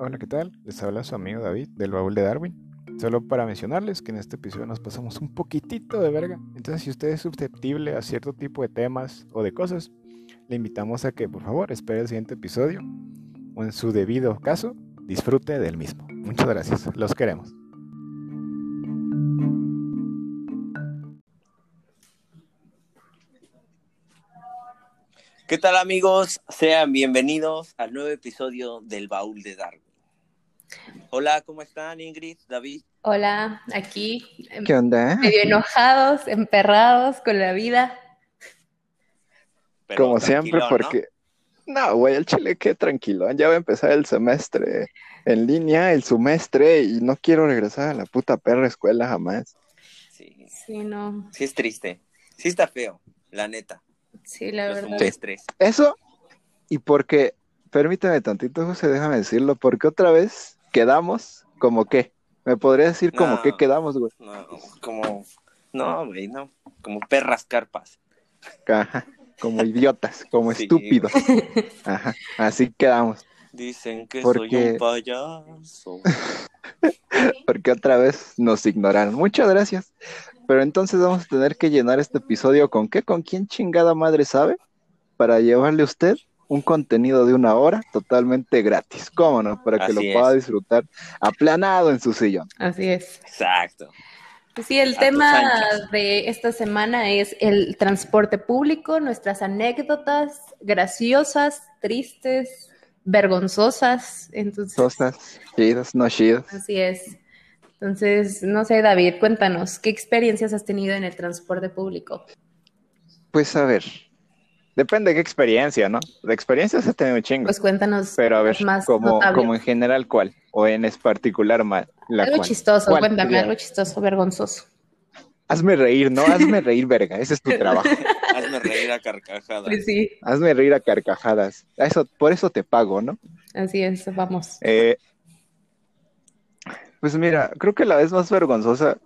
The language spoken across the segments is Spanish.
Hola, ¿qué tal? Les habla su amigo David del Baúl de Darwin. Solo para mencionarles que en este episodio nos pasamos un poquitito de verga. Entonces, si usted es susceptible a cierto tipo de temas o de cosas, le invitamos a que por favor espere el siguiente episodio o en su debido caso disfrute del mismo. Muchas gracias, los queremos. ¿Qué tal amigos? Sean bienvenidos al nuevo episodio del Baúl de Darwin. Hola, ¿cómo están Ingrid, David? Hola, aquí. ¿Qué onda? Medio enojados, emperrados con la vida. Pero Como siempre, porque... No, güey, el chile qué tranquilo. Ya va a empezar el semestre en línea, el semestre, y no quiero regresar a la puta perra escuela jamás. Sí, Sí, no. sí es triste. Sí está feo, la neta. Sí, la verdad. estrés. Eso, y porque, permítame tantito, José, déjame decirlo, porque otra vez quedamos como qué. ¿Me podría decir como No. qué quedamos, güey? No, como... No, güey, no. Como perras carpas. Ajá, como idiotas, como Sí, estúpidos. Ajá, así quedamos. Dicen que ¿Por soy un payaso. porque otra vez nos ignoraron. Muchas gracias. Pero entonces vamos a tener que llenar este episodio con qué, con quién chingada madre sabe, para llevarle a usted un contenido de una hora totalmente gratis. ¿Cómo no? Para que Así lo es. pueda disfrutar aplanado en su sillón. Así es. Exacto. Pues sí, el A tema de esta semana es el transporte público, nuestras anécdotas graciosas, tristes, vergonzosas. Entonces, Cosas chidas, no chidas. así es. Entonces, no sé, David, cuéntanos, ¿qué experiencias has tenido en el transporte público? Pues a ver, depende de qué experiencia, ¿no? De experiencias he tenido un chingo. Pues cuéntanos pero a ver, más como, como en general, ¿cuál? O en es particular, ma- la algo cual. chistoso, ¿Cuál cuéntame, algo chistoso, vergonzoso. Hazme reír, ¿no? Hazme reír, verga. Ese es tu trabajo. Hazme reír a carcajadas. Pues sí, Hazme reír a carcajadas. A Eso, por eso te pago, ¿no? así es, vamos. Eh, pues mira, creo que la vez más vergonzosa,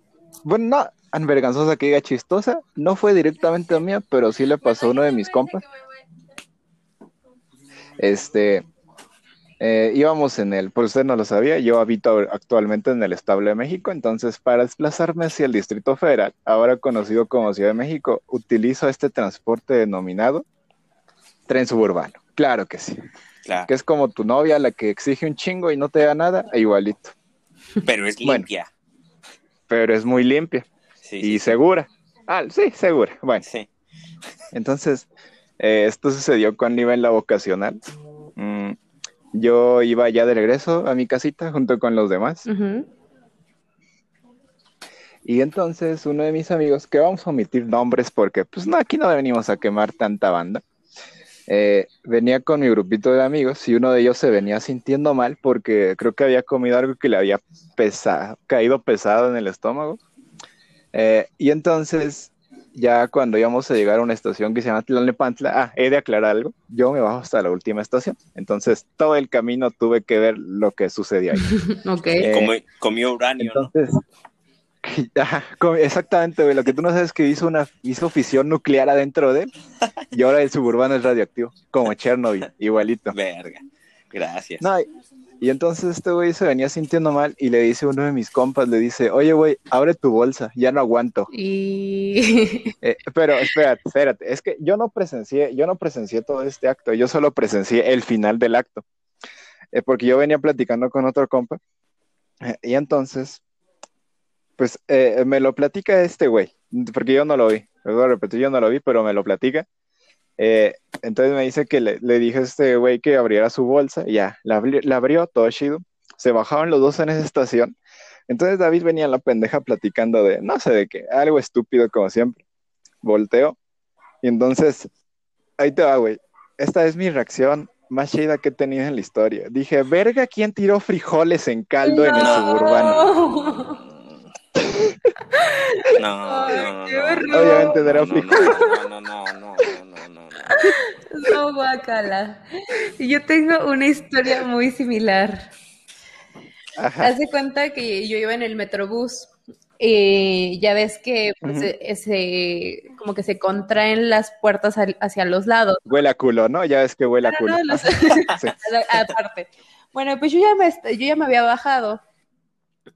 bueno, no tan vergonzosa que diga chistosa, no fue directamente mía, pero sí le pasó a uno de mis compas. Este, eh, íbamos en el, por usted no lo sabía, yo habito actualmente en el Estado de México, entonces para desplazarme hacia el Distrito Federal, ahora conocido como Ciudad de México, utilizo este transporte denominado tren suburbano. Claro que sí, Claro. que es como tu novia, la que exige un chingo y no te da nada, e igualito, Pero es Bueno. limpia. pero es muy limpia Sí, y sí, segura. Ah, sí, segura. Bueno, sí. entonces, eh, esto sucedió cuando iba en la vocacional. Mm, yo iba ya de regreso a mi casita junto con los demás. Y entonces uno de mis amigos, que vamos a omitir nombres porque pues no, aquí no venimos a quemar tanta banda, eh, venía con mi grupito de amigos y uno de ellos se venía sintiendo mal porque creo que había comido algo que le había caído pesado en el estómago. Eh, y entonces, ya cuando íbamos a llegar a una estación que se llama Tlalnepantla, ah, he de aclarar algo, yo me bajo hasta la última estación. Entonces, todo el camino tuve que ver lo que sucedió ahí. Ok. Eh, Comió, comió uranio, ¿no? Ajá, exactamente, güey. Lo que tú no sabes es que hizo una hizo fisión nuclear adentro de él y ahora el suburbano es radioactivo, como Chernobyl, igualito. Verga. Gracias. No, y, y entonces este güey se venía sintiendo mal y le dice a uno de mis compas, le dice, oye, güey, abre tu bolsa, ya no aguanto. Y Eh, pero espérate, espérate, es que yo no presencié, yo no presencié todo este acto, yo solo presencié el final del acto, Eh, porque yo venía platicando con otro compa eh, y entonces, pues eh, me lo platica este güey, porque yo no lo vi, lo repetir, yo no lo vi, pero me lo platica. Eh, entonces me dice que le, le dije a este güey que abriera su bolsa, y ya, la, abri- la abrió, todo chido, se bajaron los dos en esa estación. Entonces David venía en la pendeja platicando de, no sé de qué, algo estúpido como siempre volteo. Y entonces, ahí te va, güey. Esta es mi reacción más chida que he tenido en la historia. Dije, verga, ¿quién tiró frijoles en caldo en el No. suburbano? No, no, no, Obviamente no no. No, no, no, no, no, no, no, no. No, guacala. Yo tengo una historia muy similar. De cuenta que yo iba en el metrobús eh, ya ves que pues, Ujú. eh, se, como que se contraen las puertas al- hacia los lados. Huele a culo, ¿no? Ya ves que huele a culo. no, los- Sí. aparte. Bueno, pues yo ya me, yo ya me había bajado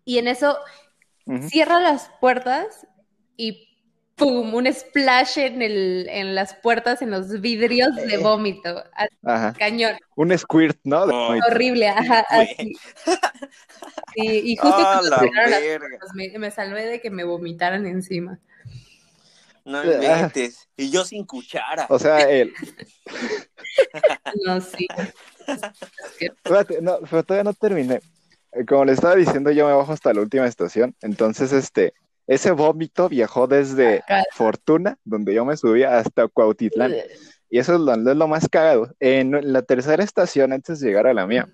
y en eso Cierra las puertas y ¡pum! Un splash en, el, en las puertas, en los vidrios de vómito. Así, Ajá. cañón. Un squirt, ¿no? De- Oh. Horrible, ajá, así. Y, y justo cuando la cerraron las verga. puertas, me, me salvé de que me vomitaran encima. No Ah. inventes. Y yo sin cuchara. O sea, el, No, sí. Espérate, no, pero todavía no terminé. Eh, Como le estaba diciendo, yo me bajo hasta la última estación. Entonces, este, ese vómito viajó desde Acá. Fortuna, donde yo me subía, hasta Cuautitlán. Y eso es lo, es lo más cagado. En la tercera estación, antes de llegar a la mía,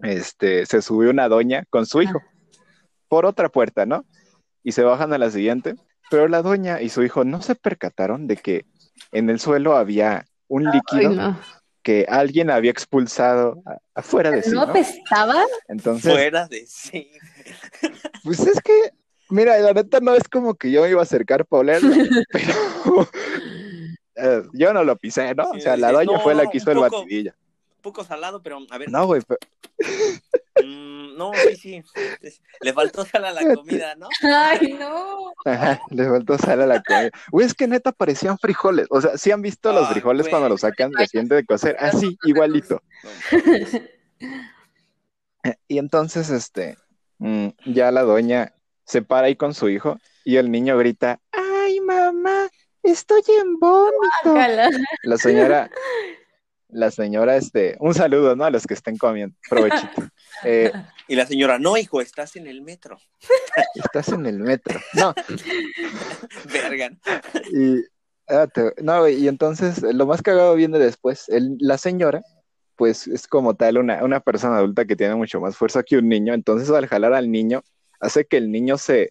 este, se subió una doña con su hijo por otra puerta, ¿no? Y se bajan a la siguiente. Pero la doña y su hijo no se percataron de que en el suelo había un Ay, líquido no. Que alguien había expulsado afuera de sí, ¿No ¿no? apestaba? Entonces, Fuera de sí. pues es que, mira, la neta no es como que yo me iba a acercar para olerlo, pero eh, yo no lo pisé, ¿no? O sea, la doña fue la no, que hizo el batidilla. Un poco salado, pero a ver. No, güey, pero- mm, no, sí, sí. Le faltó sal a la comida, ¿no? Ay, no. ajá, le faltó sal a la comida. Güey, es que neta parecían frijoles. O sea, ¿sí han visto los frijoles güey. cuando los sacan recién de cocer? Así, igualito. Eh, Y entonces, este, mm, ya la doña se para ahí con su hijo y el niño grita, ¡ay, mamá! Estoy en vómito. La señora, la señora, este, un saludo, ¿no? A los que estén comiendo. Provechito. Eh, Y la señora, no, hijo, estás en el metro. estás en el metro. No, Verga. y, ah, no, y entonces lo más cagado viene después. El- la señora, pues es como tal una, una persona adulta que tiene mucho más fuerza que un niño. Entonces, al jalar al niño, hace que el niño se,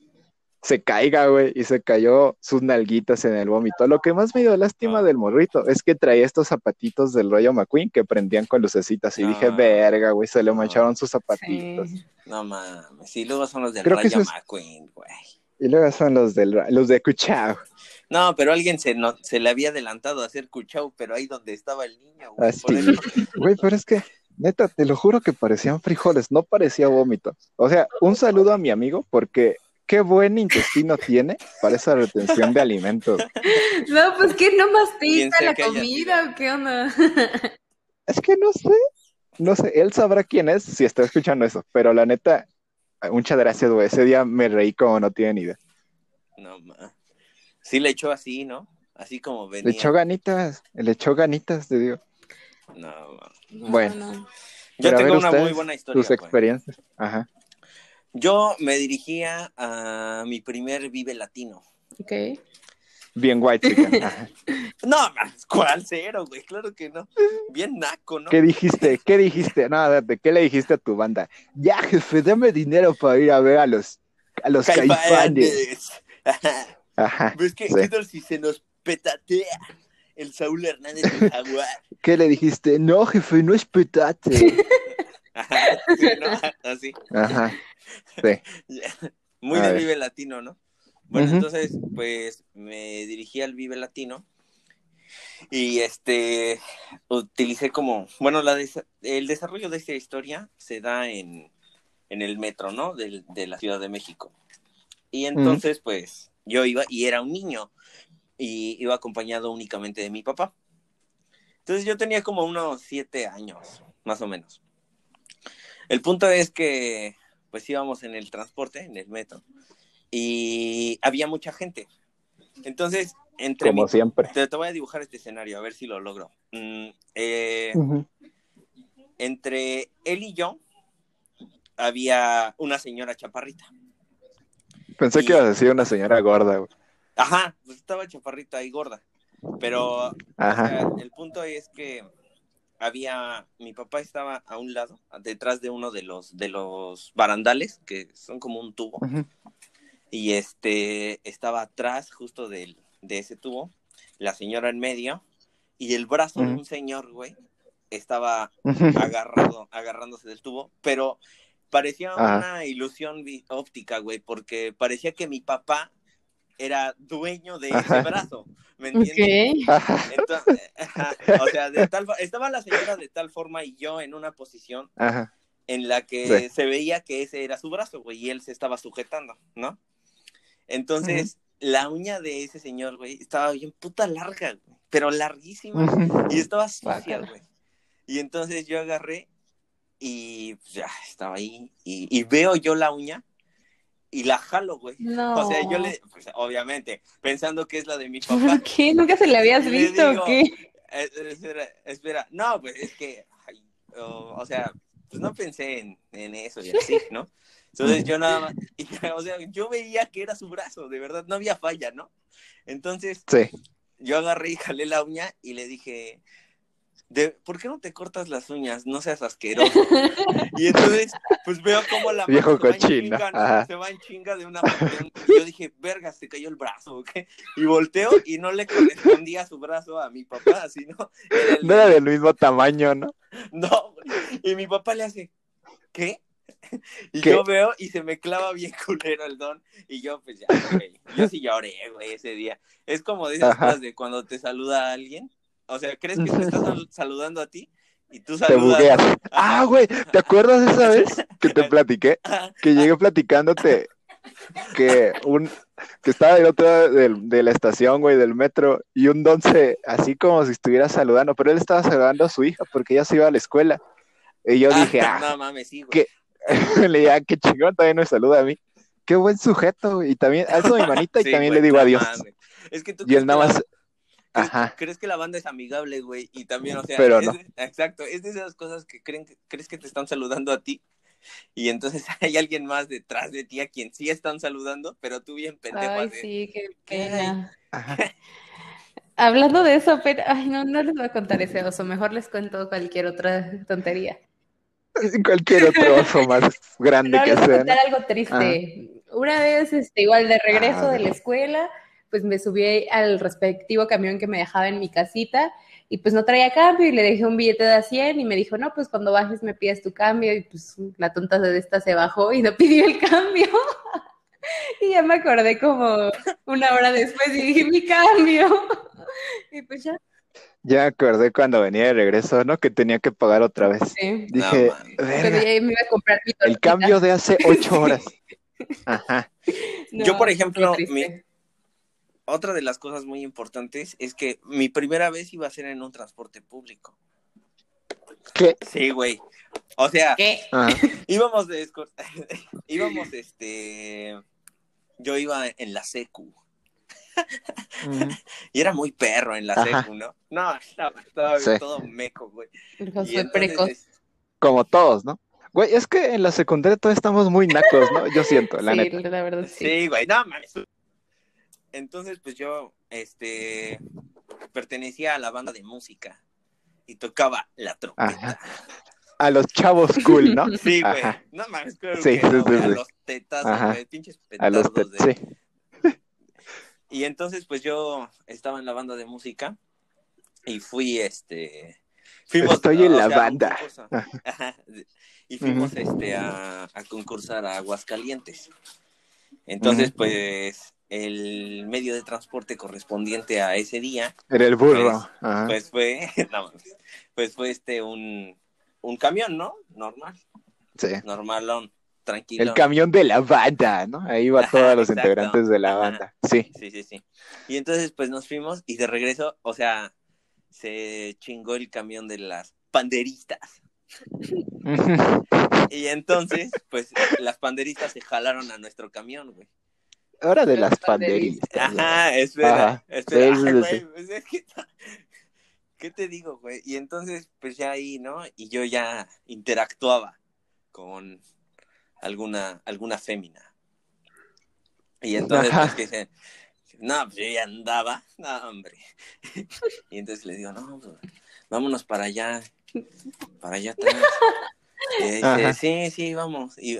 se caiga, güey, y se cayó sus nalguitas en el vómito. Lo que más me dio lástima Ah. del morrito es que traía estos zapatitos del rollo McQueen que prendían con lucecitas. Y dije, Ah. verga, güey, se le Ah. mancharon sus zapatitos. Sí. No mames. Sí, luego son los del Creo que Rayo eso es- McQueen, güey. Y luego son los del los de Cuchao. No, pero alguien se, no, se le había adelantado a hacer cuchao, pero ahí donde estaba el niño, güey. Así. Eso- Güey, pero es que, neta, te lo juro que parecían frijoles, no parecía vómito. O sea, un saludo a mi amigo porque qué buen intestino tiene para esa retención de alimentos. No, pues que no mastiza la haya comida o qué onda. Es que no sé, no sé, él sabrá quién es si está escuchando eso, pero la neta, muchas gracias, güey. Ese día me reí como no tienen idea. No, ma. Sí le echó así, ¿no? Así como venía. Le echó ganitas, le echó ganitas, te digo. No, ma. No, Bueno. no. Yo Pero a tengo una ustedes, muy buena historia. Tus güey. experiencias. Ajá. Yo me dirigía a mi primer Vive Latino. Ok. Bien white. No, ¿cuál cero, güey? Claro que no. Bien naco, ¿no? ¿Qué dijiste? ¿Qué dijiste? No, date, ¿qué le dijiste a tu banda? Ya, jefe, dame dinero para ir a ver a los, a los caifanes. Caifanes. Ajá. Ajá. ¿Ves que Sí. qué tal si se nos petatea el Saúl Hernández del Jaguar? ¿Qué le dijiste? No, jefe, no es petate. Ajá, sí, ¿no? Así. Ajá. Sí. Muy A de ver. Vive Latino, ¿no? Bueno, entonces, pues me dirigí al Vive Latino y este utilicé como, bueno, la desa- el desarrollo de esta historia se da en, en el metro, ¿no? Del- de la Ciudad de México. Y entonces, pues yo iba y era un niño y iba acompañado únicamente de mi papá. Entonces yo tenía como unos siete años, más o menos. El punto es que pues íbamos en el transporte, en el metro, y había mucha gente. Entonces, entre Como mi- siempre. te, te voy a dibujar este escenario, a ver si lo logro. Mm, eh, entre él y yo había una señora chaparrita. Pensé que ibas a decir una señora gorda, güey. Ajá, pues estaba chaparrita y gorda. Pero o Ajá. sea, el punto es que había, mi papá estaba a un lado, detrás de uno de los, de los barandales, que son como un tubo, y este estaba atrás justo del, de ese tubo, la señora en medio, y el brazo de un señor, güey, estaba agarrado, agarrándose del tubo, pero parecía Ajá. una ilusión óptica, güey, porque parecía que mi papá era dueño de ese brazo, ¿me entiendes? Entonces, o sea, de tal, estaba la señora de tal forma y yo en una posición ajá. en la que Sí. se veía que ese era su brazo, güey, y él se estaba sujetando, ¿no? Entonces, la uña de ese señor, güey, estaba bien puta larga, güey, pero larguísima, y estaba sucia, güey. Y entonces yo agarré y pues, ya estaba ahí, y, y veo yo la uña y la jalo, güey. No. O sea, yo le, pues, obviamente, pensando que es la de mi ¿Por papá, qué? ¿Nunca se le habías visto digo, o qué? Espera, espera, no, pues es que, ay, o, o sea, pues no pensé en, en eso y así, ¿no? Entonces yo nada más, y, o sea, yo veía que era su brazo, de verdad, no había falla, ¿no? Entonces Sí. yo agarré y jalé la uña y le dije, de, ¿por qué no te cortas las uñas? No seas asqueroso. Y entonces, pues veo cómo la mano Viejo se va chinga, en chinga de una Yo dije, verga, se cayó el brazo, ¿o qué? Y volteo y no le correspondía su brazo a mi papá, sino era el- No era del mismo tamaño, ¿no? no, y mi papá le hace, ¿qué? Y ¿Qué? yo veo y se me clava bien culero el don. Y yo, pues ya, güey. Yo sí lloré, güey, ese día. Es como de esas Ajá. cosas de cuando te saluda a alguien. O sea, crees que te está sal- saludando a ti y tú Te saludas. bugueas. ¿no? Ah, güey, ¿te acuerdas de esa vez que te platiqué? Que llegué platicándote que un que estaba del otro lado del- de la estación, güey, del metro, y un don se, así como si estuviera saludando, pero él estaba saludando a su hija porque ella se iba a la escuela. Y yo dije, ah, No mames, sí, güey. ¿Qué? le dije, ah, qué chingón, también me saluda a mí. Qué buen sujeto, güey. Y también alzo mi manita y también güey, le digo no adiós. mames. Es que tú Y él nada que más, ajá. crees que la banda es amigable, güey, y también, o sea, Pero es no. de- exacto, es de esas cosas que creen que crees que te están saludando a ti y entonces hay alguien más detrás de ti a quien sí están saludando, pero tú bien pendejo Ay, así. sí, qué ¿Qué pena. Ajá. Hablando de eso, pero, ay, no, no les voy a contar ese oso, mejor les cuento cualquier otra tontería. Cualquier otro oso más grande No, que les voy a contar algo triste. Una vez, este, igual de regreso Ah, de la escuela, pues me subí al respectivo camión que me dejaba en mi casita y pues no traía cambio y le dejé un billete de a 100 y me dijo, no, pues cuando bajes me pides tu cambio y pues la tonta de esta se bajó y no pidió el cambio. Y ya me acordé como una hora después y dije, mi cambio. Y pues ya, Ya me acordé cuando venía de regreso, ¿no? Que tenía que pagar otra vez. sí. Dije, mames. Cuando "Verga, ya me iba a comprar mi el cambio de hace ocho horas. Ajá. Yo, por No, ejemplo, triste. Otra de las cosas muy importantes es que mi primera vez iba a ser en un transporte público. ¿Qué? Sí, güey. O sea, ¿Qué? Ajá. íbamos de íbamos este yo iba en la secu y era muy perro en la Ajá. secu, ¿no? No, estaba, estaba Sí. todo meco, güey. Y fue entonces, precoz. es- Como todos, ¿no? Güey, es que en la secundaria todos estamos muy nacos, ¿no? Yo siento, la sí, neta. la verdad, sí. Sí, güey, no mames. Entonces, pues yo, este, pertenecía a la banda de música y tocaba la trompeta. Ajá. A los chavos cool, ¿no? Sí, güey. No mames, claro Sí, que no, sí, güey, sí, A los güey, pinches A los petardos de- sí. Y entonces, pues yo estaba en la banda de música y fui, este, fuimos. Estoy en o la sea, banda. Y fuimos, este, a, a concursar a Aguascalientes. Entonces, pues, el medio de transporte correspondiente a ese día, Era el burro. Pues, pues fue, no, pues fue este, un, un camión, ¿no? Normal, Sí. normalón, tranquilo. El camión de la banda, ¿no? Ahí va todos los exacto. integrantes de la Ajá. banda. Sí. Sí, sí, sí. Y entonces, pues nos fuimos y de regreso, o sea, se chingó el camión de las panderistas. Y entonces, pues las panderistas se jalaron a nuestro camión, güey. Hora de las panderistas. Ajá, espera, Ajá. espera, Sí, sí, ay, sí, güey, sí. pues ¿Qué te digo, güey? Y entonces, pues ya ahí, ¿no? Y yo ya interactuaba con alguna, alguna fémina. Y entonces, Ajá. pues que se, no, pues yo ya andaba, no, hombre. Y entonces le digo, no, pues, vámonos para allá, para allá atrás. Y dice, Ajá. sí, sí, vamos. Y,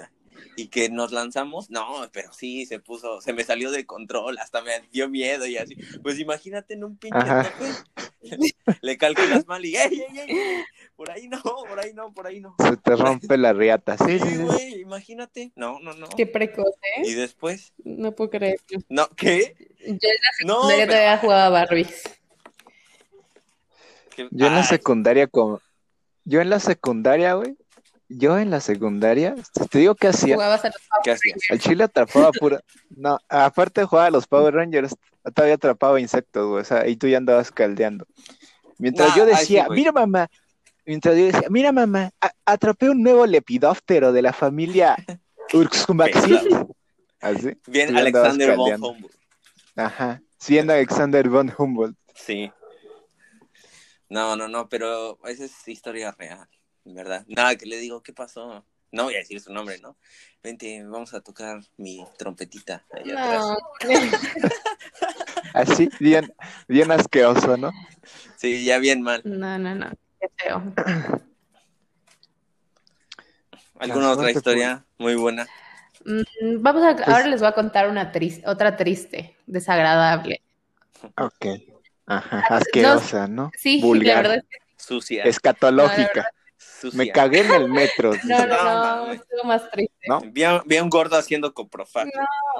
y que nos lanzamos, no, pero sí, se puso, se me salió de control, hasta me dio miedo y así. Pues imagínate en un pinche Ajá. tope, le calculas mal y ¡ey, ey, ey! Por ahí no, por ahí no, por ahí no. Se te rompe la riata. Sí, sí, güey, imagínate. No, no, no. Qué precoz, Y ¿eh? después, No puedo creer. no, ¿qué? Yo en la No, secundaria pero- todavía jugaba Barbies. Yo en la Ay, secundaria, como. Yo en la secundaria, güey. Yo en la secundaria, te digo que hacía. Jugabas a los ¿Qué hacías? El chile atrapaba pura. No, aparte de jugar a los Power Rangers, todavía atrapaba insectos, güey. O sea, y tú ya andabas caldeando. Mientras Nah, yo sí, decía, mira mamá. Mientras yo decía, mira mamá, atrapé un nuevo lepidóptero de la familia Urxumaxis. Así. Bien, Alexander von. Humboldt. Ajá. Siendo Alexander von Humboldt. Sí. No, no, no, pero esa es historia real, ¿verdad? Nada, que le digo, ¿qué pasó? No voy a decir su nombre, ¿no? Vente, vamos a tocar mi trompetita allá atrás. Así, bien, bien asqueroso, ¿no? Sí, ya bien mal. no, no, no. Qué feo. ¿Alguna otra historia muy buena? Mm, Vamos a, Pues- ahora les voy a contar una triste, otra triste, desagradable. Ok. Ajá, asquerosa, ¿no? Sí, Vulgar. la verdad es que Sucia. Escatológica. Sucia. Me cagué en el metro. no, no, No, no, estuvo más triste. ¿No? Vi a, vi a un gordo haciendo coprofagia.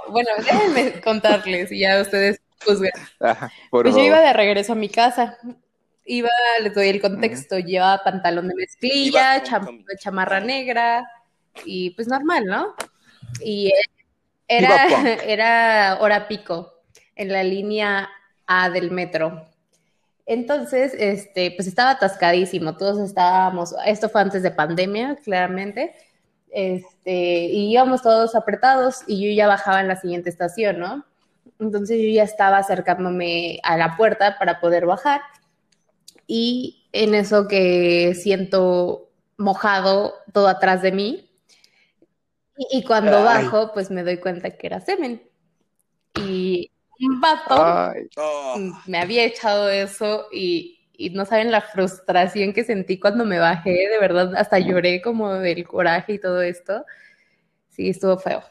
Bueno, déjenme contarles y ya ustedes juzguen. Ajá, Pues yo iba de regreso a mi casa. Iba, les doy el contexto, llevaba pantalón de mezclilla, cham- con- chamarra negra y pues normal, ¿no? Y era, era hora pico en la línea A del metro. Entonces, este, pues estaba atascadísimo, todos estábamos, esto fue antes de pandemia, claramente, este, y íbamos todos apretados y yo ya bajaba en la siguiente estación, ¿no? Entonces yo ya estaba acercándome a la puerta para poder bajar y en eso que siento mojado todo atrás de mí y, y cuando Ay. bajo pues me doy cuenta que era semen y un vato Ay, Oh, me había echado eso y, y no saben la frustración que sentí cuando me bajé, de verdad hasta lloré como del coraje y todo esto. Sí, estuvo feo.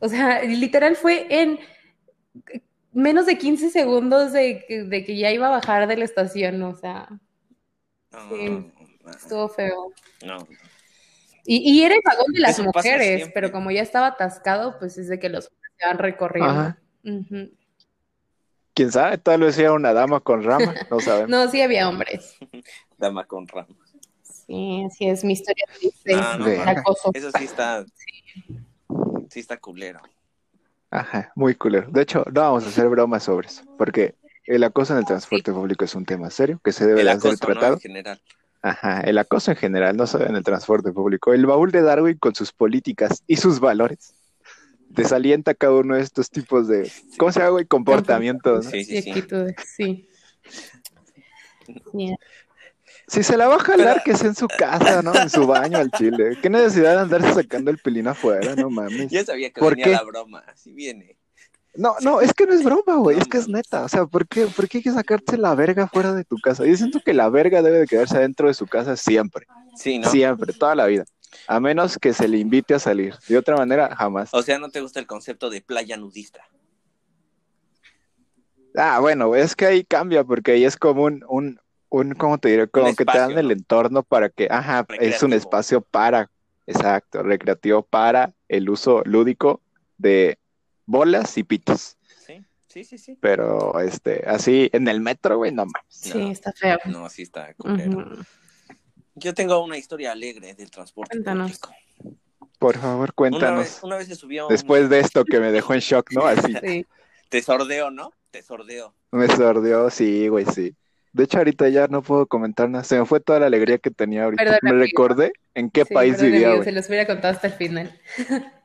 O sea, literal fue en menos de 15 segundos de, que- de que ya iba a bajar de la estación, o sea, no, Sí. no, estuvo feo. no. Y, y era el vagón de las mujeres, pero como ya estaba atascado, pues es de que los hombres se van recorriendo. Ajá. ¿Quién sabe? Tal vez era una dama con rama, no sabemos. No, sí había hombres. Dama con ramos. Sí, así es mi historia triste Ah, no, de mames. acoso. Eso sí está. Sí está culero. Ajá, muy culero. De hecho, no vamos a hacer bromas sobre eso, porque el acoso en el transporte público es un tema serio que se debe El ser acoso, ¿no? tratado. En general. Ajá, el acoso en general, no solo en el transporte público. El baúl de Darwin con sus políticas y sus valores desalienta cada uno de estos tipos de, ¿cómo se llama, güey? Comportamientos. ¿no? Sí, sí, sí. actitudes, sí. Si se la va a jalar, Pero- que sea en su casa, ¿no? En su baño al chile. ¿Qué necesidad de andarse sacando el pilín afuera? No mames. Ya sabía que ¿Por venía qué? la broma. Así viene. No, no, es que no es broma, güey, No, es que es neta. O sea, ¿por qué, ¿por qué hay que sacarte la verga fuera de tu casa? Yo siento que la verga debe de quedarse dentro de su casa siempre, Sí, ¿no? siempre, toda la vida. A menos que se le invite a salir. De otra manera, jamás. O sea, ¿no te gusta el concepto de playa nudista? Ah, bueno, es que ahí cambia, porque ahí es como un, un, un ¿cómo te diré? Como que te dan el ¿no? entorno para que, ajá, es un espacio para, exacto, recreativo para el uso lúdico de bolas y pitos. Sí, sí, sí, sí. Pero, este, así, en el metro, güey, no mames. sí, No. está feo. No, sí está culero. Yo tengo una historia alegre del transporte Cuéntanos. público. Por favor, Una cuéntanos. vez, una vez se subió un- Después de esto que me dejó en shock, ¿no? Así, Sí. Te sordeo, ¿no? Te sordeo. me sordió, sí, güey, sí. De hecho, ahorita ya no puedo comentar nada. Se me fue toda la alegría que tenía ahorita. Perdón, me amigo. recordé en qué Sí, país perdón, vivía, amigo, güey. se los hubiera contado hasta el final.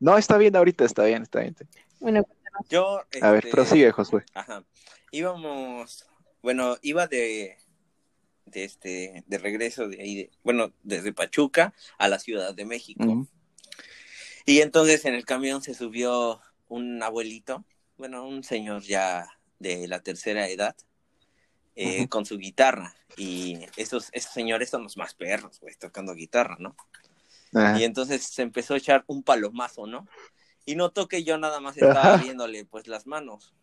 No, está bien ahorita, está bien, está bien. Bueno, Yo. A ver, este, prosigue, Josué. Ajá. Íbamos. Bueno, iba de. De este. De regreso de ahí. de- bueno, desde Pachuca a la Ciudad de México. Y entonces en el camión se subió un abuelito, bueno, un señor ya de la tercera edad, eh, con su guitarra. Y esos, esos señores son los más perros, güey, tocando guitarra, ¿no? Y entonces se empezó a echar un palomazo, ¿no? Y notó que yo nada más estaba viéndole, pues, las manos.